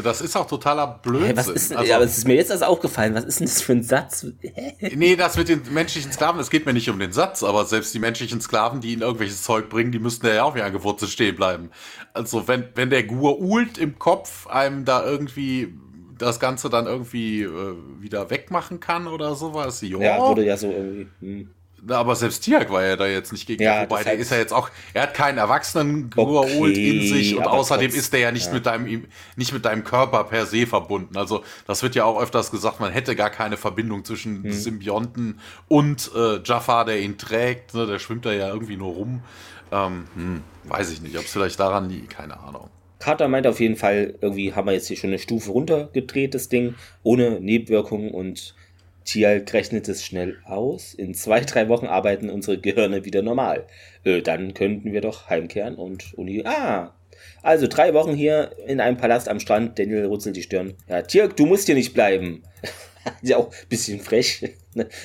das ist auch totaler Blödsinn. Hey, was ist, also, aber es ist mir jetzt erst aufgefallen. Was ist denn das für ein Satz? nee, das mit den menschlichen Sklaven, es geht mir nicht um den Satz, aber selbst die menschlichen Sklaven, die ihnen irgendwelches Zeug bringen, die müssten ja auch wie angewurzelt stehen bleiben. Also wenn, wenn der Gur ult im Kopf einem da irgendwie das Ganze dann irgendwie äh, wieder wegmachen kann oder sowas, jo. Ja, wurde ja so irgendwie. Hm. Aber selbst Tiak war ja da jetzt nicht gegen. Ja, wobei, der ist ja jetzt auch, er hat keinen erwachsenen okay, in sich und außerdem trotz, ist der ja nicht ja. mit deinem, nicht mit deinem Körper per se verbunden. Also, das wird ja auch öfters gesagt, man hätte gar keine Verbindung zwischen hm. Symbionten und äh, Jafar, der ihn trägt. Ne, der schwimmt da ja irgendwie nur rum. Ähm, hm, weiß ich nicht, ob es vielleicht daran liegt, keine Ahnung. Carter meint auf jeden Fall, irgendwie haben wir jetzt hier schon eine Stufe runtergedreht, das Ding, ohne Nebenwirkungen und Tialk rechnet es schnell aus. In zwei, drei Wochen arbeiten unsere Gehirne wieder normal. Äh, dann könnten wir doch heimkehren und Uni. Ah! Also drei Wochen hier in einem Palast am Strand. Daniel runzelt die Stirn. Ja, Tirk, du musst hier nicht bleiben. ja auch ein bisschen frech.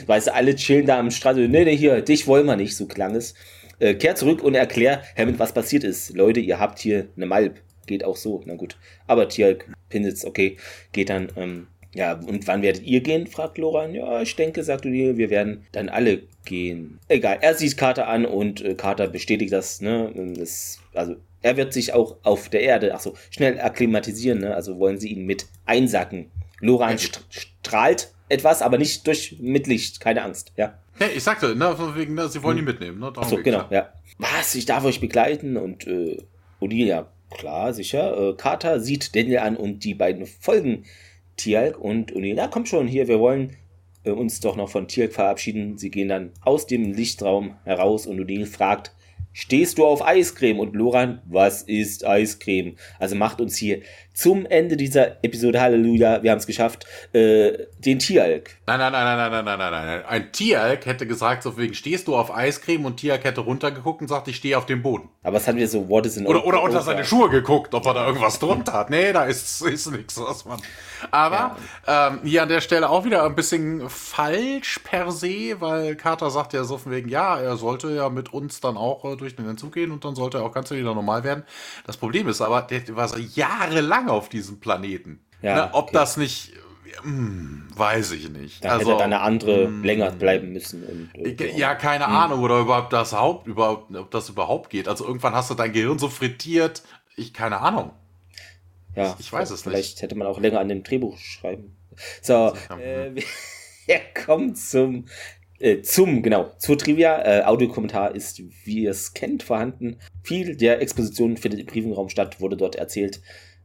weißt du, alle chillen da am Strand. Nee, nee, hier, dich wollen wir nicht, so klang es. Äh, kehr zurück und erklär Hammond, was passiert ist. Leute, ihr habt hier eine Malb. Geht auch so, na gut. Aber Tialk, Pinnitz, okay, geht dann ähm, ja, und wann werdet ihr gehen? fragt Loran. Ja, ich denke, sagt O'Neill, wir werden dann alle gehen. Egal, er sieht Carter an und äh, Carter bestätigt das, ne? Das, also, er wird sich auch auf der Erde, ach so, schnell akklimatisieren, ne? Also wollen sie ihn mit einsacken. Loran st strahlt etwas, aber nicht durch Mitlicht, keine Angst, ja. Hey, ich sagte, ne, wegen, ne, sie wollen hm. ihn mitnehmen, ne? Darum ach so, genau, ja. Was, ich darf euch begleiten und äh, O'Neill, ja, klar, sicher. Äh, Carter sieht Daniel an und die beiden folgen Tialk und O'Neill, ja komm schon hier, wir wollen äh, uns doch noch von Tialk verabschieden. Sie gehen dann aus dem Lichtraum heraus und O'Neill fragt, stehst du auf Eiscreme? Und Loran, was ist Eiscreme? Also macht uns hier zum Ende dieser Episode, Halleluja, wir haben es geschafft, äh, den Tieralk. Nein, nein, nein, nein, nein, nein, nein, nein. Ein Tieralk hätte gesagt, so wegen stehst du auf Eiscreme und Tieralk hätte runtergeguckt und sagt, ich stehe auf dem Boden. Aber es hat wieder so, what is in Oder, oder unter seine Schuhe geguckt, ob er da irgendwas drunter hat. Nee, da ist, ist nichts, was man. Aber ja. ähm, hier an der Stelle auch wieder ein bisschen falsch per se, weil Carter sagt ja so von wegen, ja, er sollte ja mit uns dann auch äh, durch den Entzug gehen und dann sollte er auch ganz wieder normal werden. Das Problem ist aber, der war so jahrelang auf diesem Planeten. Ja, ne, ob okay. das nicht hm, weiß ich nicht. Da also, hätte dann eine andere hm, länger bleiben müssen. Und, und, ja, keine hm. Ahnung, oder überhaupt das Haupt, überhaupt, ob das überhaupt geht. Also irgendwann hast du dein Gehirn so frittiert, ich keine Ahnung. Ja, ich, ich weiß es vielleicht nicht. Vielleicht hätte man auch länger an dem Drehbuch schreiben. So, äh, wir kommen zum äh, zum, genau, zur Trivia. Äh, Audiokommentar ist, wie ihr es kennt, vorhanden. Viel der Exposition findet im Briefingraum statt, wurde dort erzählt.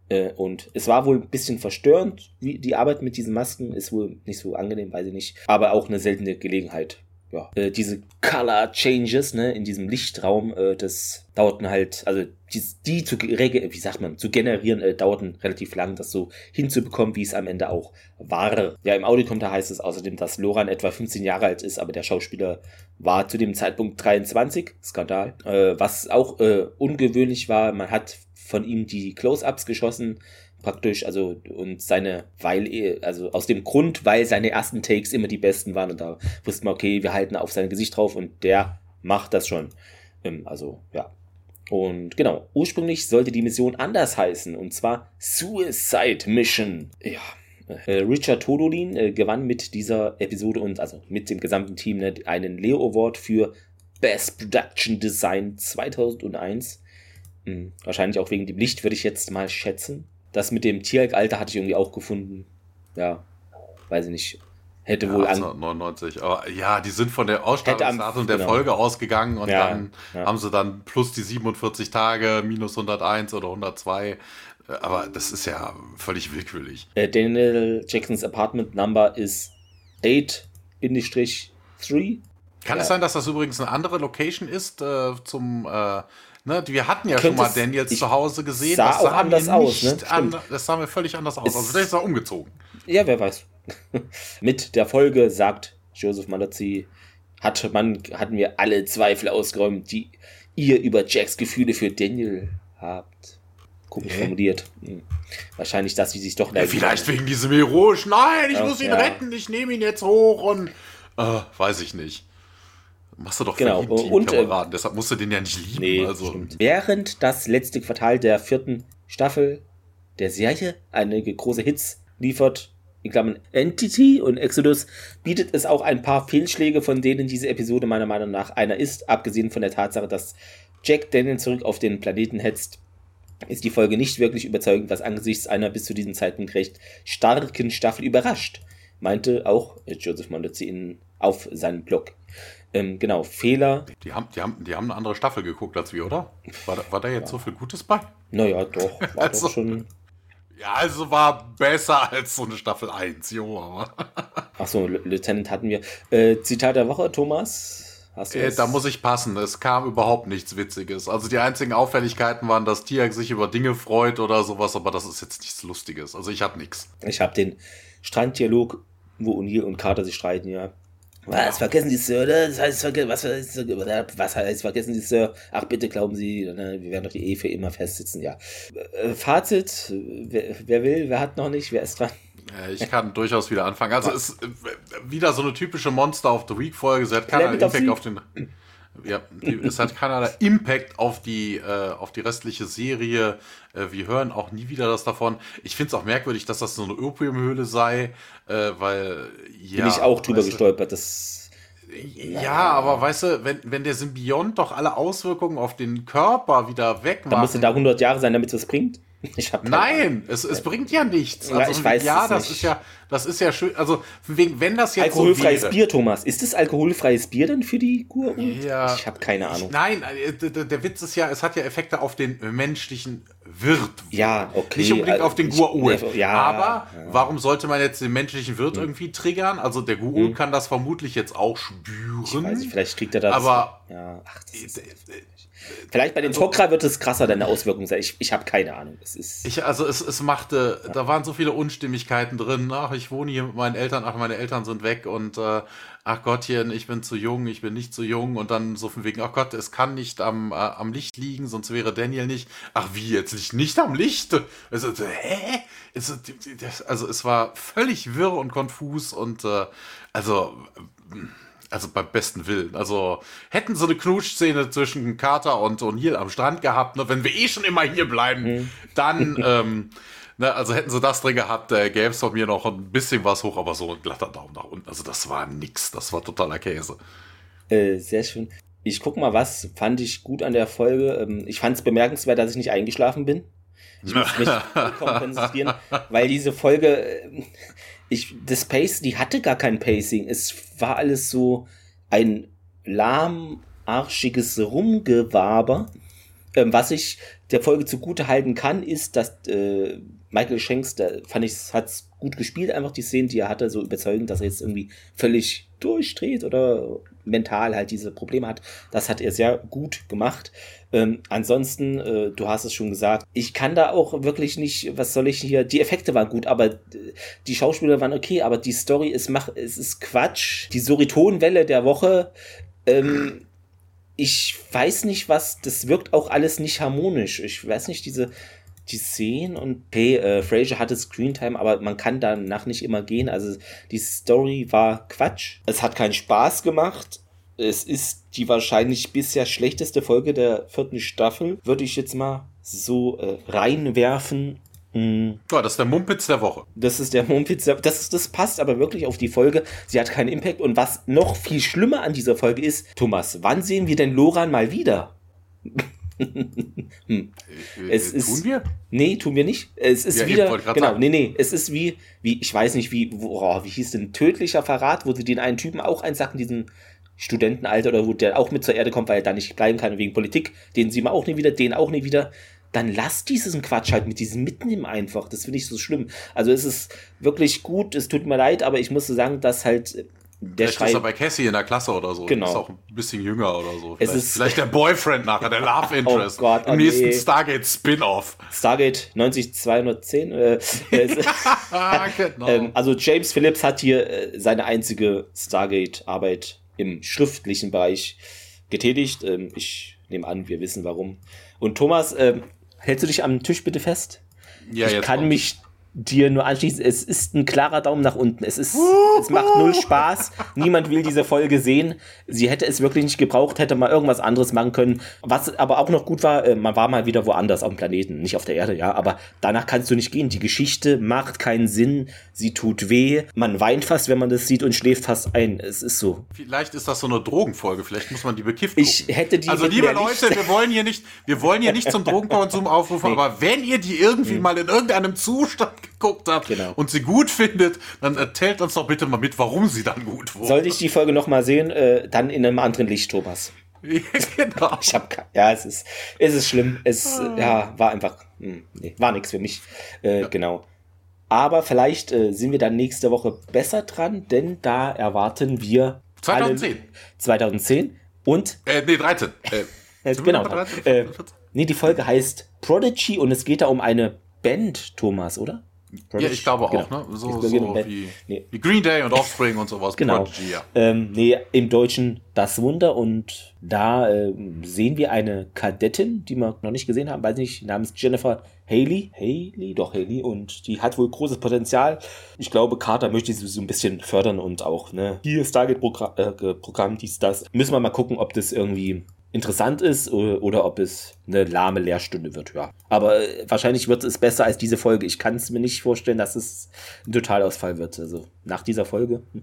Äh, und es war wohl ein bisschen verstörend, wie die Arbeit mit diesen Masken ist wohl nicht so angenehm, weiß ich nicht. Aber auch eine seltene Gelegenheit. ja, äh, diese Color Changes, ne, in diesem Lichtraum, äh, das dauerten halt, also die, die zu, wie sagt man, zu generieren, äh, dauerten relativ lang, das so hinzubekommen, wie es am Ende auch war. Ja, im Audiokommentar heißt es außerdem, dass Loran etwa 15 Jahre alt ist, aber der Schauspieler war zu dem Zeitpunkt 23, Skandal. Äh, was auch äh, ungewöhnlich war, man hat von ihm die Close-Ups geschossen, praktisch, also und seine, weil, also aus dem Grund, weil seine ersten Takes immer die besten waren und da wusste man, okay, wir halten auf sein Gesicht drauf und der macht das schon. Ähm, also, ja. Und genau, ursprünglich sollte die Mission anders heißen und zwar Suicide Mission. Ja. Äh, Richard Todolin äh, gewann mit dieser Episode und also mit dem gesamten Team ne, einen Leo Award für Best Production Design 2001. Hm, wahrscheinlich auch wegen dem Licht, würde ich jetzt mal schätzen. Das mit dem Tiereckalter hatte ich irgendwie auch gefunden. Ja, weiß ich nicht. Hätte ja, wohl 1999. Aber ja, die sind von der Ausstrahlungsdatum der genau. Folge ausgegangen und ja, dann ja. haben sie dann plus die 47 Tage, minus 101 oder 102. Aber das ist ja völlig willkürlich. Äh, Daniel Jacksons Apartment Number ist 8-3. Kann es sein, dass das übrigens eine andere Location ist äh, zum äh, Ne, wir hatten ja schon mal Daniels zu Hause gesehen. Sah das sah auch anders aus. Ne? An, das sah mir völlig anders aus. also vielleicht ist er umgezogen. Ja, wer weiß. Mit der Folge sagt Joseph Malazzi, hat man, hatten wir alle Zweifel ausgeräumt, die ihr über Jacks Gefühle für Daniel habt. Komisch okay. formuliert. Hm. Wahrscheinlich, dass sie sich doch... Ja, vielleicht wegen diesem heroischen, nein, ich ja, muss ihn ja. retten, ich nehme ihn jetzt hoch und... Äh, weiß ich nicht. Machst du doch genau. für ihn und, Kameraden, deshalb musst du den ja nicht lieben. Nee, also. Während das letzte Quartal der vierten Staffel der Serie einige große Hits liefert, in Klammern Entity und Exodus, bietet es auch ein paar Fehlschläge, von denen diese Episode meiner Meinung nach einer ist, abgesehen von der Tatsache, dass Jack Daniel zurück auf den Planeten hetzt, ist die Folge nicht wirklich überzeugend, was angesichts einer bis zu diesem Zeitpunkt recht starken Staffel überrascht, meinte auch Joseph Mondazzi auf seinem Blog. Ähm, genau, Fehler. Die haben, die, haben, die haben eine andere Staffel geguckt als wir, oder? War, war da jetzt ja. so viel Gutes bei? Naja, doch. War also, doch schon. Ja, also war besser als so eine Staffel 1, jo, aber. Achso, Lieutenant hatten wir. Äh, Zitat der Woche, Thomas. Hast du äh, da muss ich passen. Es kam überhaupt nichts Witziges. Also die einzigen Auffälligkeiten waren, dass Tiak sich über Dinge freut oder sowas, aber das ist jetzt nichts Lustiges. Also ich hab nichts. Ich hab den Stranddialog, wo O'Neill und Carter sich streiten, ja. Was, vergessen Sie, Sir, oder? Das heißt, was, was heißt, vergessen Sie, Sir? Ach, bitte glauben Sie, ne, wir werden doch die Ehe für immer festsitzen, ja. Äh, Fazit, wer, wer, will, wer hat noch nicht, wer ist dran? Ich kann durchaus wieder anfangen. Also, es ist äh, wieder so eine typische Monster of the Week-Folge. Sie hat keinen Impact auf den. Ja, es hat keinerlei Impact auf die, äh, auf die restliche Serie. Äh, wir hören auch nie wieder das davon. Ich finde es auch merkwürdig, dass das so eine Opiumhöhle sei, äh, weil ja. Bin ich auch drüber gestolpert. Das ja, aber weißt du, wenn, wenn der Symbiont doch alle Auswirkungen auf den Körper wieder wegmacht. Dann müsste da 100 Jahre sein, damit es was bringt. Nein, es, es bringt ja nichts. Also, ja, ich weiß ja das nicht. ist ja, das ist ja schön. Also wegen, wenn das jetzt alkoholfreies so Bier, Thomas. Ist es alkoholfreies Bier denn für die Kur? Ja, ich habe keine Ahnung. Nein, äh, der, Witz ist ja, es hat ja Effekte auf den menschlichen Wirt. Ja, okay. Nicht unbedingt auf den Gua'ul. Ja, aber ja. warum sollte man jetzt den menschlichen Wirt hm. irgendwie triggern? Also der Gua'ul hm. kann das vermutlich jetzt auch spüren. Ich weiß nicht, vielleicht kriegt er das. Aber ja, ach, das ist Vielleicht bei den also, Tok'ra wird es krasser, deine Auswirkungen sein. Ich, ich habe keine Ahnung. Es ist ich, also es, es machte, ja. da waren so viele Unstimmigkeiten drin. Ach, ich wohne hier mit meinen Eltern, ach, meine Eltern sind weg und äh, ach Gottchen, ich bin zu jung, ich bin nicht zu jung und dann so von wegen, ach Gott, es kann nicht am, äh, am Licht liegen, sonst wäre Daniel nicht. Ach wie, jetzt nicht, nicht am Licht? Also, hä? Also es war völlig wirr und konfus und äh, also also beim besten Willen. Also hätten sie eine Knutschszene zwischen Carter und O'Neill am Strand gehabt, ne, wenn wir eh schon immer hier bleiben, mhm. dann, ähm, ne, also hätten sie das drin gehabt, äh, gäbe es von mir noch ein bisschen was hoch, aber so ein glatter Daumen nach unten. Also das war nix, das war totaler Käse. Äh, sehr schön. Ich guck mal, was fand ich gut an der Folge. Ähm, ich fand es bemerkenswert, dass ich nicht eingeschlafen bin. Ich muss mich konzentrieren, weil diese Folge, äh, ich, das Pace, die hatte gar kein Pacing. Es war alles so ein lahmarschiges Rumgewaber. Ähm, was ich der Folge zugute halten kann, ist, dass äh, Michael Shanks, da fand ich, hat's gut gespielt, einfach die Szenen, die er hatte, so überzeugend, dass er jetzt irgendwie völlig durchdreht oder mental halt diese Probleme hat. Das hat er sehr gut gemacht. Ähm, ansonsten, äh, du hast es schon gesagt, ich kann da auch wirklich nicht, was soll ich hier, die Effekte waren gut, aber äh, die Schauspieler waren okay, aber die Story ist, mach, es ist Quatsch. Die Soritonwelle der Woche, ähm, ich weiß nicht, was, das wirkt auch alles nicht harmonisch. Ich weiß nicht, diese, die Szenen und hey, äh, Fraser hatte Screentime, aber man kann danach nicht immer gehen. Also die Story war Quatsch. Es hat keinen Spaß gemacht. Es ist die wahrscheinlich bisher schlechteste Folge der vierten Staffel, würde ich jetzt mal so äh, reinwerfen. Hm. Ja, das ist der Mumpitz der Woche. Das ist der Mumpitz der das, das passt aber wirklich auf die Folge. Sie hat keinen Impact. Und was noch viel schlimmer an dieser Folge ist, Thomas, wann sehen wir denn Loran mal wieder? Hm. Es äh, ist, tun wir? Nee, tun wir nicht. Es ist ja, wieder. Genau, sagen. nee, nee. Es ist wie, wie, ich weiß nicht, wie, wo, oh, wie hieß denn tödlicher Verrat, wo sie den einen Typen auch einsacken, diesen Studentenalter oder wo der auch mit zur Erde kommt, weil er da nicht bleiben kann wegen Politik, den sieht man auch nie wieder, den auch nie wieder. Dann lass diesen Quatsch halt mit diesem Mitnehmen einfach. Das finde ich so schlimm. Also es ist wirklich gut, es tut mir leid, aber ich muss so sagen, dass halt der vielleicht ist er bei Cassie in der Klasse oder so. Genau. Ist auch ein bisschen jünger oder so. Vielleicht, ist, vielleicht der Boyfriend nachher, der Love oh Interest. oh Gott, oh Im nächsten nee. Stargate Spin-off. Stargate 90210. Äh, genau. ähm, also James Phillips hat hier äh, seine einzige Stargate-Arbeit im schriftlichen Bereich getätigt. Ähm, ich nehme an, wir wissen warum. Und Thomas, äh, hältst du dich am Tisch bitte fest? Ja, ich kann mich dir nur anschließen, es ist ein klarer Daumen nach unten. Es ist, es macht null Spaß. Niemand will diese Folge sehen. Sie hätte es wirklich nicht gebraucht, hätte mal irgendwas anderes machen können. Was aber auch noch gut war, äh, man war mal wieder woanders auf dem Planeten, nicht auf der Erde, ja. Aber danach kannst du nicht gehen. Die Geschichte macht keinen Sinn. Sie tut weh. Man weint fast, wenn man das sieht und schläft fast ein. Es ist so. Vielleicht ist das so eine Drogenfolge. Vielleicht muss man die bekifft gucken. Ich hätte die. Also liebe Leute, wir wollen hier nicht, wir wollen hier nicht zum Drogenkonsum aufrufen, nee. aber wenn ihr die irgendwie nee. mal in irgendeinem Zustand geguckt habt genau. und sie gut findet, dann erzählt uns doch bitte mal mit, warum sie dann gut wurde. Sollte ich die Folge nochmal sehen, äh, dann in einem anderen Licht, Thomas. genau. Ich hab, ja, es ist, es ist schlimm. Es ah. ja, war einfach, mh, hm, nee, war nichts für mich. Äh, ja. Genau. Aber vielleicht äh, sind wir dann nächste Woche besser dran, denn da erwarten wir 2010. 2010 und äh, nee 13. Äh, genau. 13, äh, nee, die Folge heißt Prodigy und es geht da um eine Band, Thomas, oder? Prodigy? Ja, ich glaube auch, genau. ne? So, so wie, nee. wie, Green Day und Offspring und sowas. Genau. Prodigy, ja. ähm, nee, im Deutschen Das Wunder und da äh, sehen wir eine Kadettin, die wir noch nicht gesehen haben, weiß nicht, namens Jennifer Haley. Haley, doch Haley und die hat wohl großes Potenzial. Ich glaube, Carter möchte sie so ein bisschen fördern und auch, ne, hier Stargate-Programm, äh, Programm, dies, das. Müssen wir mal gucken, ob das irgendwie interessant ist oder ob es eine lahme Lehrstunde wird, ja. Aber äh, wahrscheinlich wird es besser als diese Folge. Ich kann es mir nicht vorstellen, dass es ein Totalausfall wird. Also nach dieser Folge hm,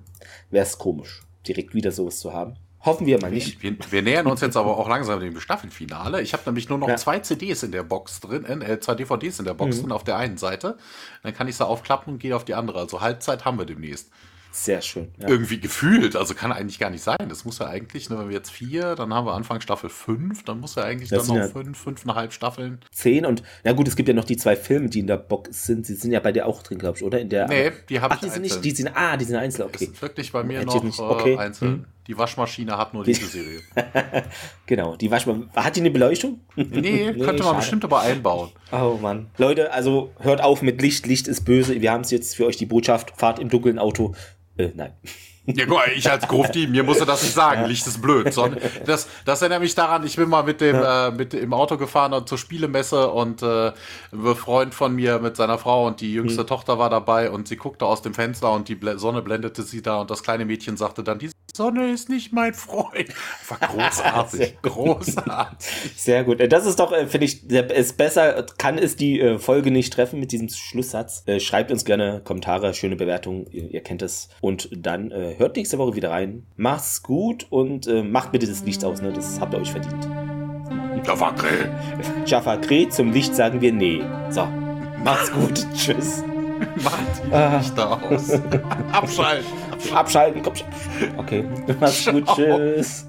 wäre es komisch, direkt wieder sowas zu haben. Hoffen wir mal nicht. Wir, wir, nähern uns jetzt aber auch langsam dem Staffelfinale. Ich habe nämlich nur noch ja. zwei CDs in der Box drin, äh, zwei DVDs in der Box mhm. drin auf der einen Seite. Dann kann ich sie aufklappen und gehe auf die andere. Also Halbzeit haben wir demnächst. Sehr schön. Ja. Irgendwie gefühlt. Also kann eigentlich gar nicht sein. Das muss ja eigentlich, ne, wenn wir jetzt vier, dann haben wir Anfang Staffel fünf, dann muss ja eigentlich das dann noch ja fünf, fünfeinhalb Staffeln. Zehn und, na gut, es gibt ja noch die zwei Filme, die in der Box sind. Sie sind ja bei dir auch drin, glaube ich, oder? In der, nee, die habe ich die sind nicht, die sind, ah, die sind einzeln, okay. Die sind wirklich bei mir noch nicht. Okay. Äh, einzeln. Hm. Die Waschmaschine hat nur diese Serie. genau, die Waschmaschine. Hat die eine Beleuchtung? nee, nee könnte man schade. bestimmt aber einbauen. Oh Mann. Leute, also hört auf mit Licht. Licht ist böse. Wir haben es jetzt für euch die Botschaft. Fahrt im dunklen Auto. Äh, nein. Ja, guck mal, ich als Grufti, mir musste das nicht sagen. Licht ist blöd. Das, das erinnert mich daran, ich bin mal mit dem, äh, mit im Auto gefahren und zur Spielemesse und äh, ein Freund von mir mit seiner Frau und die jüngste hm. Tochter war dabei und sie guckte aus dem Fenster und die Sonne blendete sie da und das kleine Mädchen sagte dann, die Sonne ist nicht mein Freund. Einfach großartig. Großartig. Sehr gut. Das ist doch, äh, finde ich, ist besser, kann es die äh, Folge nicht treffen mit diesem Schlusssatz. Äh, schreibt uns gerne Kommentare, schöne Bewertungen, ihr, ihr kennt es. Und dann hört nächste Woche wieder rein. Macht's gut und macht bitte das Licht aus, ne? Das habt ihr euch verdient. Jaffa Kreh. Jaffa Kreh, zum Licht sagen wir nee. So, macht's gut. Tschüss. Macht die ah. Lichter aus. Abschalten. Abschalten, komm schon. Okay, mach's gut, tschüss.